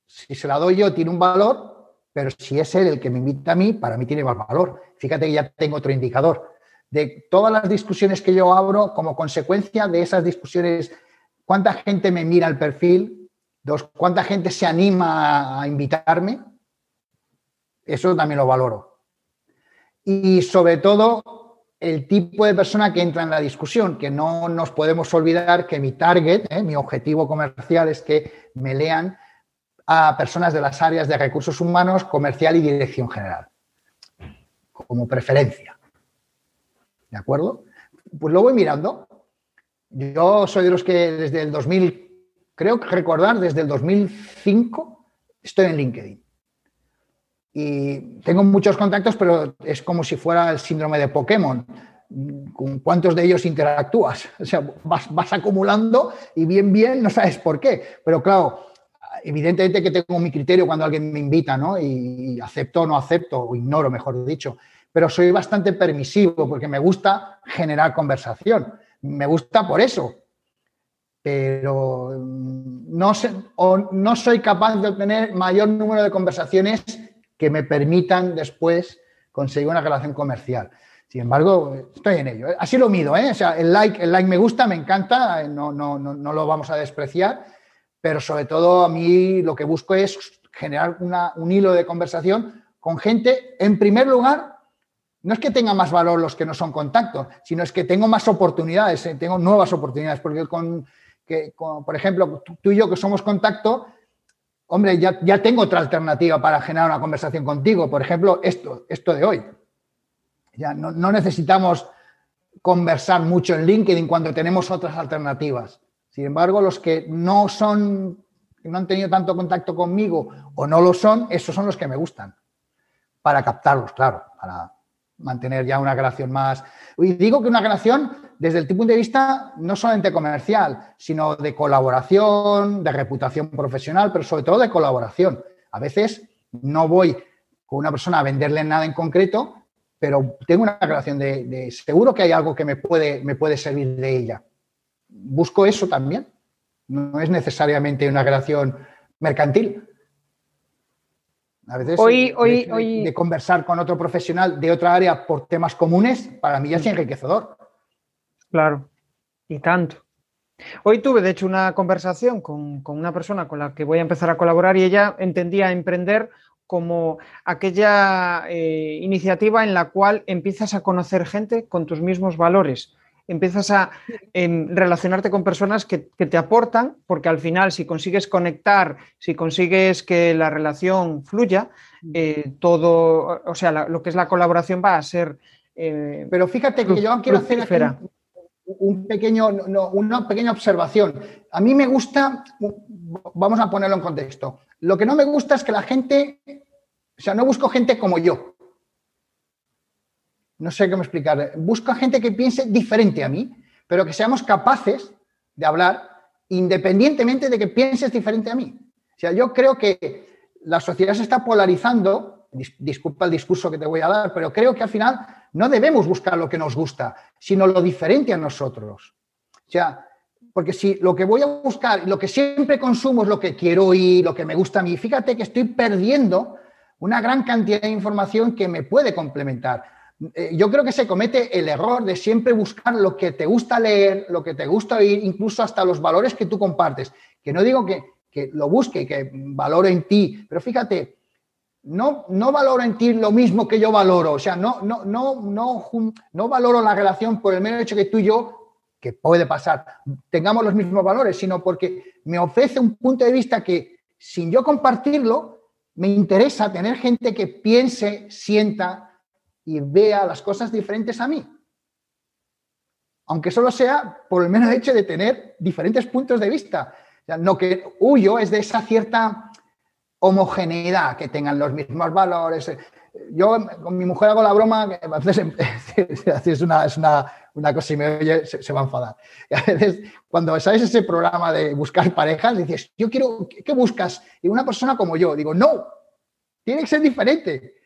si se la doy yo, tiene un valor, pero si es él el que me invita a mí, para mí tiene más valor. Fíjate que ya tengo otro indicador. De todas las discusiones que yo abro, como consecuencia de esas discusiones, ¿cuánta gente me mira el perfil? Dos, ¿Cuánta gente se anima a invitarme? Eso también lo valoro. Y sobre todo, el tipo de persona que entra en la discusión, que no nos podemos olvidar que mi target, ¿eh? mi objetivo comercial es que me lean a personas de las áreas de recursos humanos, comercial y dirección general, como preferencia. ¿De acuerdo? Pues lo voy mirando. Yo soy de los que desde el 2000, creo que recordar, desde el 2005 estoy en LinkedIn. Y tengo muchos contactos, pero es como si fuera el síndrome de Pokémon. con cuántos de ellos interactúas. O sea, vas, acumulando y bien, bien, no sabes por qué. Pero claro, evidentemente que tengo mi criterio cuando alguien me invita, ¿no? Y, acepto o no acepto, o ignoro, mejor dicho. Pero soy bastante permisivo porque me gusta generar conversación. Me gusta por eso. Pero mm, no, sé, o no soy capaz de obtener mayor número de conversaciones que me permitan después conseguir una relación comercial. Sin embargo, estoy en ello. Así lo mido, ¿eh? O sea, el like, el like me gusta, me encanta, no, no, no, no lo vamos a despreciar, pero sobre todo a mí lo que busco es generar un hilo de conversación con gente, en primer lugar, no es que tenga más valor los que no son contacto, sino es que tengo más oportunidades, eh, tengo nuevas oportunidades, porque con, que, por ejemplo, tú y yo que somos contacto, hombre, ya, ya tengo otra alternativa para generar una conversación contigo, por ejemplo, esto, esto de hoy. Ya no, no necesitamos conversar mucho en LinkedIn cuando tenemos otras alternativas. Sin embargo, los que no son, no han tenido tanto contacto conmigo o no lo son, esos son los que me gustan. Para captarlos, claro, para mantener ya una relación más. Y digo que una relación desde el punto de vista no solamente comercial, sino de colaboración, de reputación profesional, pero sobre todo de colaboración. A veces no voy con una persona a venderle nada en concreto, pero tengo una relación de, de seguro que hay algo que me puede, me puede servir de ella busco eso también. No es necesariamente una relación mercantil. A veces hoy, de, conversar con otro profesional de otra área por temas comunes, para mí ya es enriquecedor. Claro, y tanto. Hoy tuve, de hecho, una conversación con, una persona con la que voy a empezar a colaborar y ella entendía emprender como aquella eh, iniciativa en la cual empiezas a conocer gente con tus mismos valores empiezas a relacionarte con personas que, te aportan, porque al final si consigues conectar, si consigues que la relación fluya, eh, todo, o sea, lo que es la colaboración va a ser... Eh, Pero fíjate que yo quiero hacer un, pequeño, una pequeña observación. A mí me gusta, vamos a ponerlo en contexto, lo que no me gusta es que la gente, o sea, no busco gente como yo no sé cómo explicar, busco gente que piense diferente a mí, pero que seamos capaces de hablar independientemente de que pienses diferente a mí. O sea, yo creo que la sociedad se está polarizando, disculpa el discurso que te voy a dar, pero creo que al final no debemos buscar lo que nos gusta, sino lo diferente a nosotros. O sea, porque si lo que voy a buscar, lo que siempre consumo es lo que quiero oír, lo que me gusta a mí, fíjate que estoy perdiendo una gran cantidad de información que me puede complementar. Eh, yo creo que se comete el error de siempre buscar lo que te gusta leer, lo que te gusta oír, incluso hasta los valores que tú compartes. Que no digo que, lo busque, que valoro en ti, pero fíjate, no, no valoro en ti lo mismo que yo valoro. O sea, no, no, no, no, no valoro la relación por el mero hecho que tú y yo, que puede pasar, tengamos los mismos valores, sino porque me ofrece un punto de vista que sin yo compartirlo, me interesa tener gente que piense, sienta, y vea las cosas diferentes a mí. Aunque solo sea por el mero hecho de tener diferentes puntos de vista. no que huyo es de esa cierta homogeneidad, que tengan los mismos valores. Yo con mi mujer hago la broma, que a veces es una, es una, cosa y me oye, se, va a enfadar. Y a veces, cuando sabes ese programa de buscar parejas, dices, yo quiero, ¿qué buscas? Y una persona como yo, digo, no, tiene que ser diferente.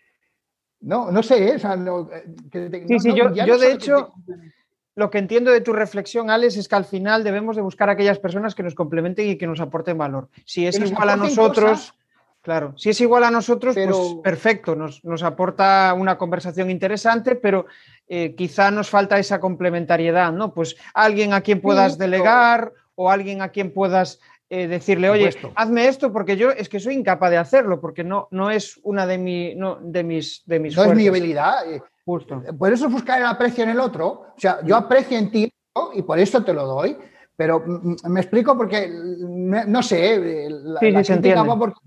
No, no sé, ¿eh? sí, sí, yo, de hecho, lo que entiendo de tu reflexión, Alex, es que al final debemos de buscar aquellas personas que nos complementen y que nos aporten valor. Si es igual a nosotros, claro, si es igual a nosotros, pues perfecto, nos, aporta una conversación interesante, pero eh, quizá nos falta esa complementariedad, ¿no? Pues alguien a quien puedas delegar o alguien a quien puedas eh, decirle, oye, hazme esto porque yo es que soy incapaz de hacerlo, porque no, no es una de, mi, no, de mis de mis No es mi habilidad. Eh, Justo. Por eso buscar el aprecio en el otro. O sea, yo aprecio en ti y por eso te lo doy. Pero mm, mm, me explico porque, no sé, eh, la, porque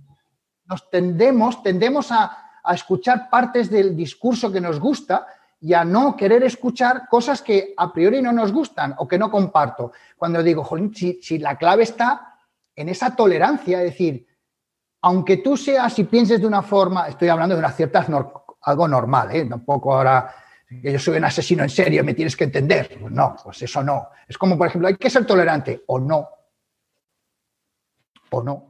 nos tendemos, tendemos a, a escuchar partes del discurso que nos gusta y a no querer escuchar cosas que a priori no nos gustan o que no comparto. Cuando digo, si, si, la clave está en esa tolerancia, es decir, aunque tú seas y pienses de una forma, estoy hablando de una cierta, algo normal, ¿eh? tampoco ahora, que yo soy un asesino en serio, me tienes que entender. Pues no, pues eso no. Es como, por ejemplo, hay que ser tolerante o no. O no.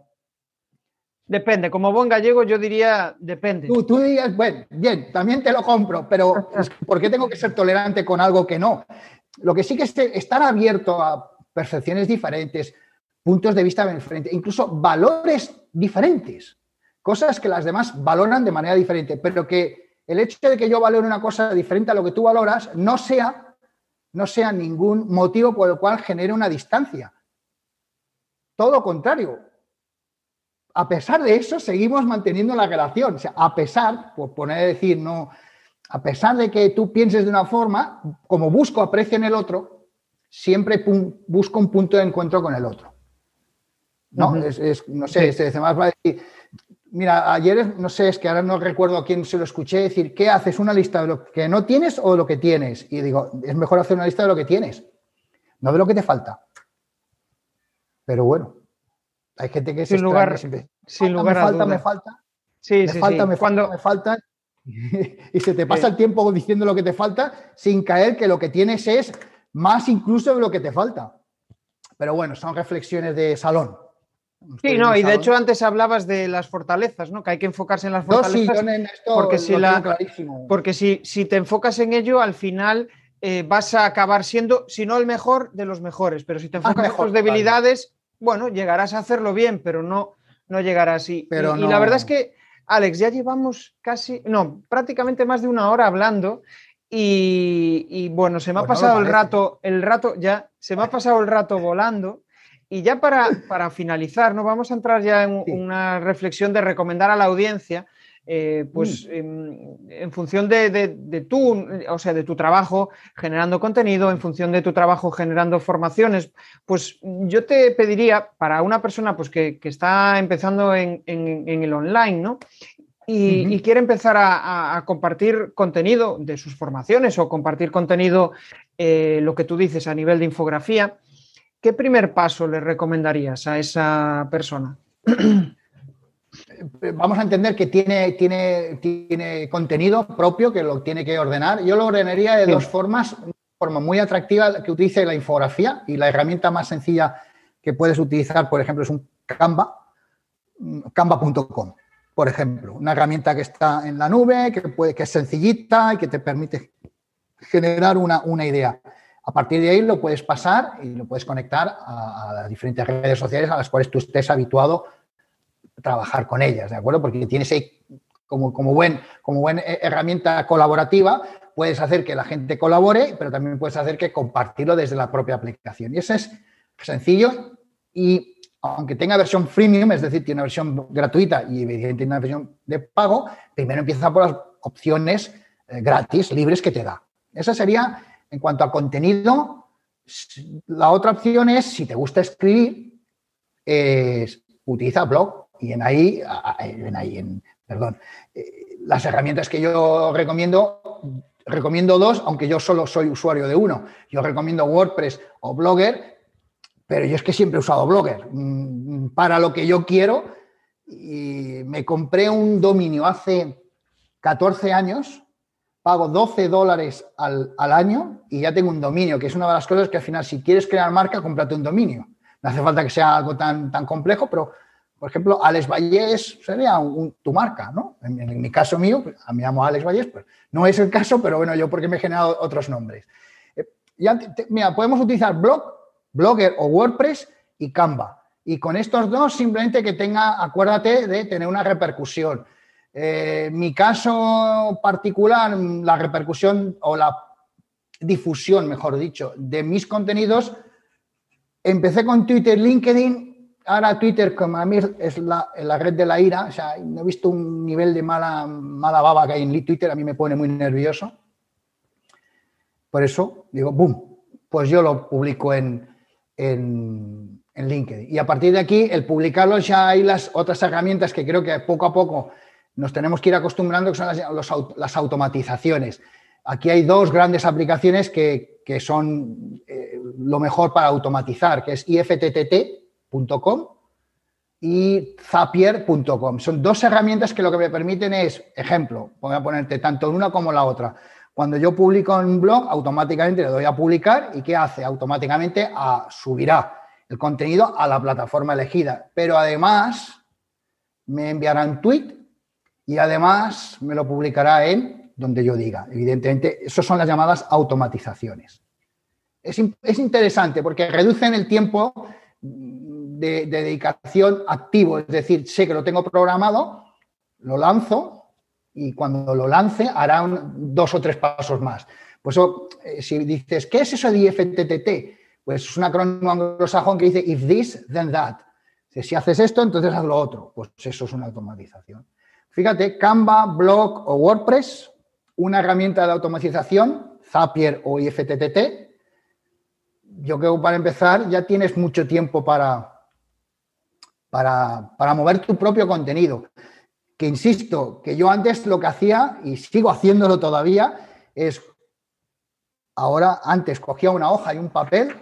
Depende, como buen gallego yo diría depende. Tú, tú dirías, bueno, bien, también te lo compro, pero ¿por qué tengo que ser tolerante con algo que no? Lo que sí que es estar abierto a percepciones diferentes, puntos de vista diferentes, incluso valores diferentes, cosas que las demás valoran de manera diferente, pero que el hecho de que yo valore una cosa diferente a lo que tú valoras no sea, no sea ningún motivo por el cual genere una distancia. Todo lo contrario, a pesar de eso, seguimos manteniendo la relación. O sea, a pesar, por poner a decir, no, a pesar de que tú pienses de una forma, como busco aprecio en el otro, siempre busco un punto de encuentro con el otro. ¿No? es, no sé, se más va a decir, mira, ayer, no sé, es que ahora no recuerdo a quién se lo escuché decir, ¿qué haces? ¿Una lista de lo que no tienes o de lo que tienes? Y digo, es mejor hacer una lista de lo que tienes, no de lo que te falta. Pero bueno, hay gente que sin se lugar, sin lugar me falta, me falta. Sí, me falta, me falta, me falta. Y se te pasa el tiempo diciendo lo que te falta sin caer que lo que tienes es más incluso de lo que te falta. Pero bueno, son reflexiones de salón. Sí, no, y de hecho antes hablabas de las fortalezas, ¿no? Que hay que enfocarse en las fortalezas. No, sí, esto porque si, la, porque si, si, te enfocas en ello, al final eh, vas a acabar siendo, si no el mejor, de los mejores. Pero si te enfocas en tus debilidades, bueno, llegarás a hacerlo bien, pero no, no llegarás. Y, pero y, la verdad es que, Alex, ya llevamos casi, no, prácticamente más de una hora hablando. Y, bueno, se me ha pues pasado el rato, el rato, ya, se me ha pasado el rato volando. Y ya para, para finalizar, ¿no? Vamos a entrar ya en una reflexión de recomendar a la audiencia eh, pues mm. en, función de, de, tu, o sea, de tu trabajo generando contenido, en función de tu trabajo generando formaciones, pues yo te pediría para una persona pues, que, está empezando en, el online, ¿no? Y, quiere empezar a, compartir contenido de sus formaciones o compartir contenido, eh, lo que tú dices, a nivel de infografía, ¿qué primer paso le recomendarías a esa persona? vamos a entender que tiene, tiene, tiene contenido propio que lo tiene que ordenar. Yo lo ordenaría de dos formas. Una forma muy atractiva que utilice la infografía y la herramienta más sencilla que puedes utilizar, por ejemplo, es un Canva, canva.com, por ejemplo. Una herramienta que está en la nube, que, puede, que es sencillita y que te permite generar una, una idea. A partir de ahí lo puedes pasar y lo puedes conectar a, a las diferentes redes sociales a las cuales tú estés habituado trabajar con ellas, ¿de acuerdo? Porque tienes ahí como, como, buen, como buena herramienta colaborativa, puedes hacer que la gente colabore, pero también puedes hacer que compartirlo desde la propia aplicación. Y eso es sencillo y aunque tenga versión freemium, es decir, tiene una versión gratuita y evidentemente una versión de pago, primero empieza por las opciones eh, gratis, libres que te da. Esa sería en cuanto a contenido. La otra opción es, si te gusta escribir, es, utiliza blog y en ahí, en ahí, en, perdón, eh, las herramientas que yo recomiendo, recomiendo dos, aunque yo solo soy usuario de uno. Yo recomiendo WordPress o Blogger, pero yo es que siempre he usado Blogger mm, para lo que yo quiero. Y me compré un dominio hace 14 años, pago 12 dólares al, al, año y ya tengo un dominio, que es una de las cosas que al final, si quieres crear marca, cómprate un dominio. No hace falta que sea algo tan, tan complejo, pero por ejemplo, Alex Vallés sería tu marca, ¿no? En, mi caso mío, pues, a mí llamo Alex Vallés, pues no es el caso, pero bueno, yo porque me he generado otros nombres. Eh, mira, podemos utilizar Blog, Blogger o WordPress y Canva. Y con estos dos, simplemente que tenga, acuérdate de tener una repercusión. Eh, en mi caso particular, la repercusión o la difusión, mejor dicho, de mis contenidos, empecé con Twitter, LinkedIn ahora Twitter, como a mí es la, red de la ira, o sea, no he visto un nivel de mala, mala baba que hay en Twitter, a mí me pone muy nervioso. Por eso digo, boom, pues yo lo publico en, en, LinkedIn. Y a partir de aquí, el publicarlo ya hay las otras herramientas que creo que poco a poco nos tenemos que ir acostumbrando, que son las, automatizaciones. Aquí hay dos grandes aplicaciones que, son eh, lo mejor para automatizar, que es IFTTT, y Zapier.com. Son dos herramientas que lo que me permiten es, ejemplo, voy a ponerte tanto una como la otra. Cuando yo publico en un blog, automáticamente le doy a publicar y ¿qué hace? Automáticamente a, subirá el contenido a la plataforma elegida. Pero además me enviará un tweet y además me lo publicará en donde yo diga. Evidentemente, esas son las llamadas automatizaciones. Es, es interesante porque reducen el tiempo de, dedicación activo, es decir, sé que lo tengo programado, lo lanzo y cuando lo lance hará dos o tres pasos más. Pues eso, eh, si dices, ¿qué es eso de IFTTT? Pues es un acrónimo anglosajón que dice if this, then that. Si haces esto, entonces haz lo otro. Pues eso es una automatización. Fíjate, Canva, Blog o WordPress, una herramienta de automatización, Zapier o IFTTT. Yo creo que para empezar ya tienes mucho tiempo para, para, mover tu propio contenido. Que insisto, que yo antes lo que hacía, y sigo haciéndolo todavía, es ahora antes cogía una hoja y un papel,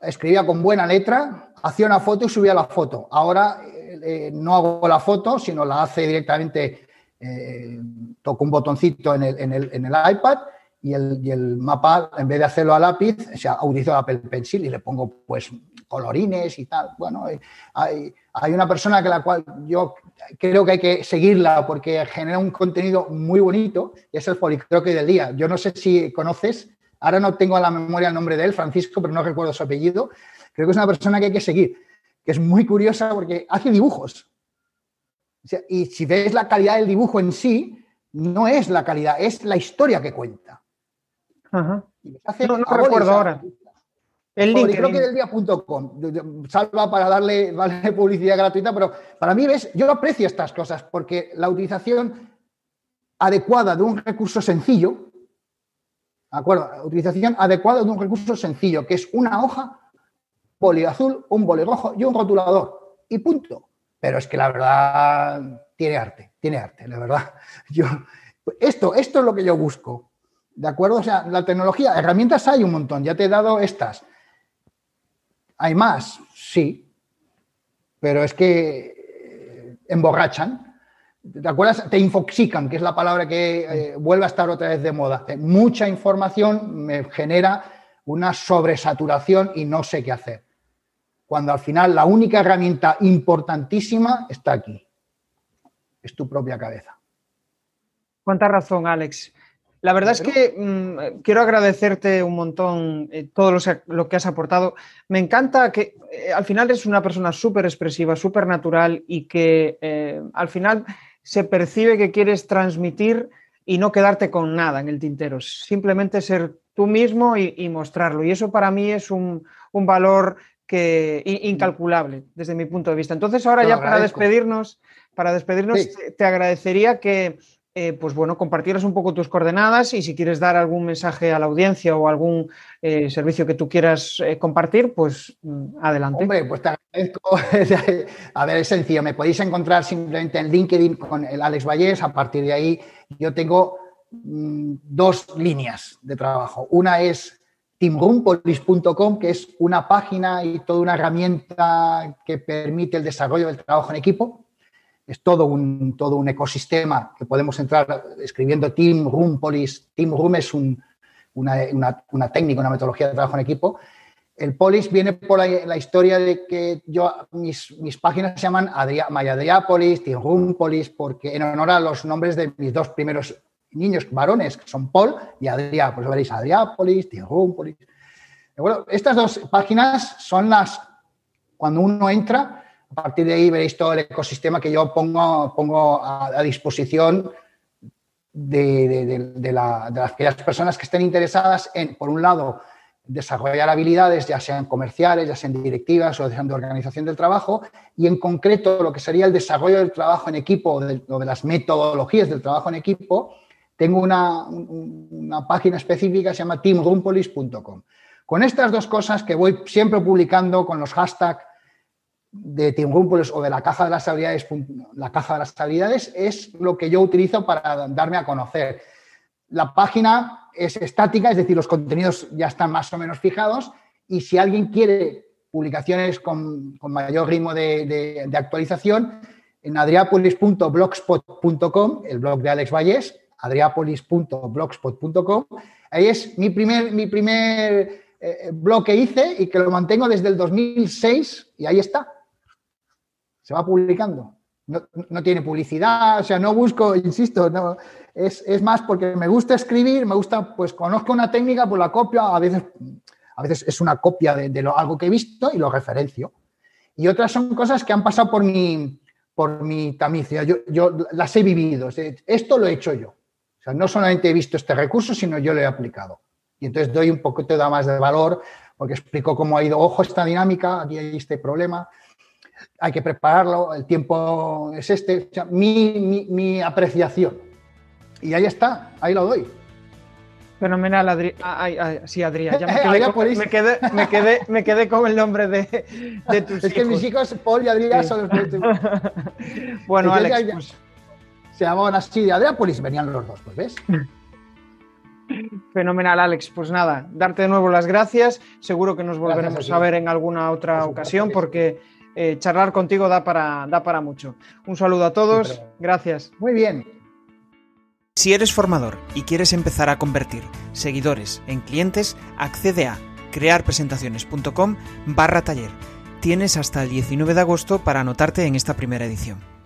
escribía con buena letra, hacía una foto y subía la foto. Ahora eh, eh, no hago la foto, sino la hace directamente, eh, toco un botoncito en el, en el, en el iPad y el, y el, mapa, en vez de hacerlo a lápiz, o sea, utilizo el Apple Pencil y le pongo pues colorines y tal. Bueno, hay, hay una persona que la cual yo creo que hay que seguirla porque genera un contenido muy bonito y es el policroque del día. Yo no sé si conoces, ahora no tengo a la memoria el nombre de él, Francisco, pero no recuerdo su apellido. Creo que es una persona que hay que seguir, que es muy curiosa porque hace dibujos. y si ves la calidad del dibujo en sí, no es la calidad, es la historia que cuenta. no, no recuerdo ahora. El link. Creo que del día.com. Salva para darle, publicidad gratuita, pero para mí, ves, yo aprecio estas cosas porque la utilización adecuada de un recurso sencillo, ¿de acuerdo? La utilización adecuada de un recurso sencillo, que es una hoja, boli azul, un boli rojo y un rotulador. Y punto. Pero es que la verdad tiene arte, tiene arte, la verdad. Yo, esto, esto es lo que yo busco. ¿De acuerdo? O sea, la tecnología, herramientas hay un montón, ya te he dado estas. ¿Hay más? Sí, pero es que eh, emborrachan. ¿Te acuerdas? Te infoxican, que es la palabra que eh, vuelve a estar otra vez de moda. Mucha información me genera una sobresaturación y no sé qué hacer. Cuando al final la única herramienta importantísima está aquí. Es tu propia cabeza. Cuánta razón, Alex. La verdad es que mm, quiero agradecerte un montón eh, todo lo, que has aportado. Me encanta que eh, al final es una persona súper expresiva, súper natural y que eh, al final se percibe que quieres transmitir y no quedarte con nada en el tintero, simplemente ser tú mismo y, mostrarlo. Y eso para mí es un, valor que, incalculable desde mi punto de vista. Entonces ahora ya para despedirnos, para despedirnos te agradecería que eh, pues bueno, compartieras un poco tus coordenadas y si quieres dar algún mensaje a la audiencia o algún eh, servicio que tú quieras eh, compartir, pues mm, adelante. Hombre, pues te agradezco. a ver, es sencillo, me podéis encontrar simplemente en LinkedIn con el Alex Vallés. A partir de ahí yo tengo mm, dos líneas de trabajo. Una es teamroompolis.com, que es una página y toda una herramienta que permite el desarrollo del trabajo en equipo es todo un, todo un ecosistema que podemos entrar escribiendo Team Room Polis. Team Room es una, técnica, una metodología de trabajo en equipo. El Polis viene por la, historia de que yo, mis, mis páginas se llaman Adria, MyAdriápolis, Team Room Polis, porque en honor a los nombres de mis dos primeros niños varones, que son Paul y Adrià, pues veréis Adriápolis, Team Room Polis. Bueno, estas dos páginas son las, cuando uno entra, a partir de ahí veréis todo el ecosistema que yo pongo, pongo a, disposición de, aquellas personas que estén interesadas en, por un lado, desarrollar habilidades, ya sean comerciales, ya sean directivas o sean de organización del trabajo, y en concreto lo que sería el desarrollo del trabajo en equipo o de, las metodologías del trabajo en equipo, tengo una, una página específica que se llama teamrumpolis.com. Con estas dos cosas que voy siempre publicando con los hashtags de Team o de la caja de las habilidades, la caja de las habilidades es lo que yo utilizo para darme a conocer. La página es estática, es decir, los contenidos ya están más o menos fijados y si alguien quiere publicaciones con, mayor ritmo de, actualización, en adriapolis.blogspot.com, el blog de Alex Vallés, adriapolis.blogspot.com. Ahí es mi primer, mi primer eh, blog que hice y que lo mantengo desde el 2006 y ahí está. Se va publicando. No, tiene publicidad, o sea, no busco, insisto, no, es, más porque me gusta escribir, me gusta, pues conozco una técnica, pues la copio, a veces, a veces es una copia de, lo, algo que he visto y lo referencio. Y otras son cosas que han pasado por mi, por mi tamiz, yo, yo las he vivido, esto lo he hecho yo. O sea, no solamente he visto este recurso, sino yo lo he aplicado. Y entonces doy un poquito de más de valor porque explico cómo ha ido, ojo, esta dinámica, aquí hay este problema, hay que prepararlo, el tiempo es este, mi, apreciación. Y ahí está, ahí lo doy. Fenomenal, Adri. sí, Adrián. Ya me quedé, me, quedé, me, quedé, con el nombre de, de tus Es que mis hijos, Paul y Adrián, son los que... bueno, Alex, pues... Se llamaban así de Adriápolis, venían los dos, pues ves. Fenomenal, Alex. Pues nada, darte de nuevo las gracias. Seguro que nos volveremos a, ver en alguna otra ocasión porque eh, charlar contigo da para, da para mucho. Un saludo a todos. Gracias. Muy bien. Si eres formador y quieres empezar a convertir seguidores en clientes, accede a crearpresentaciones.com barra taller. Tienes hasta el 19 de agosto para anotarte en esta primera edición.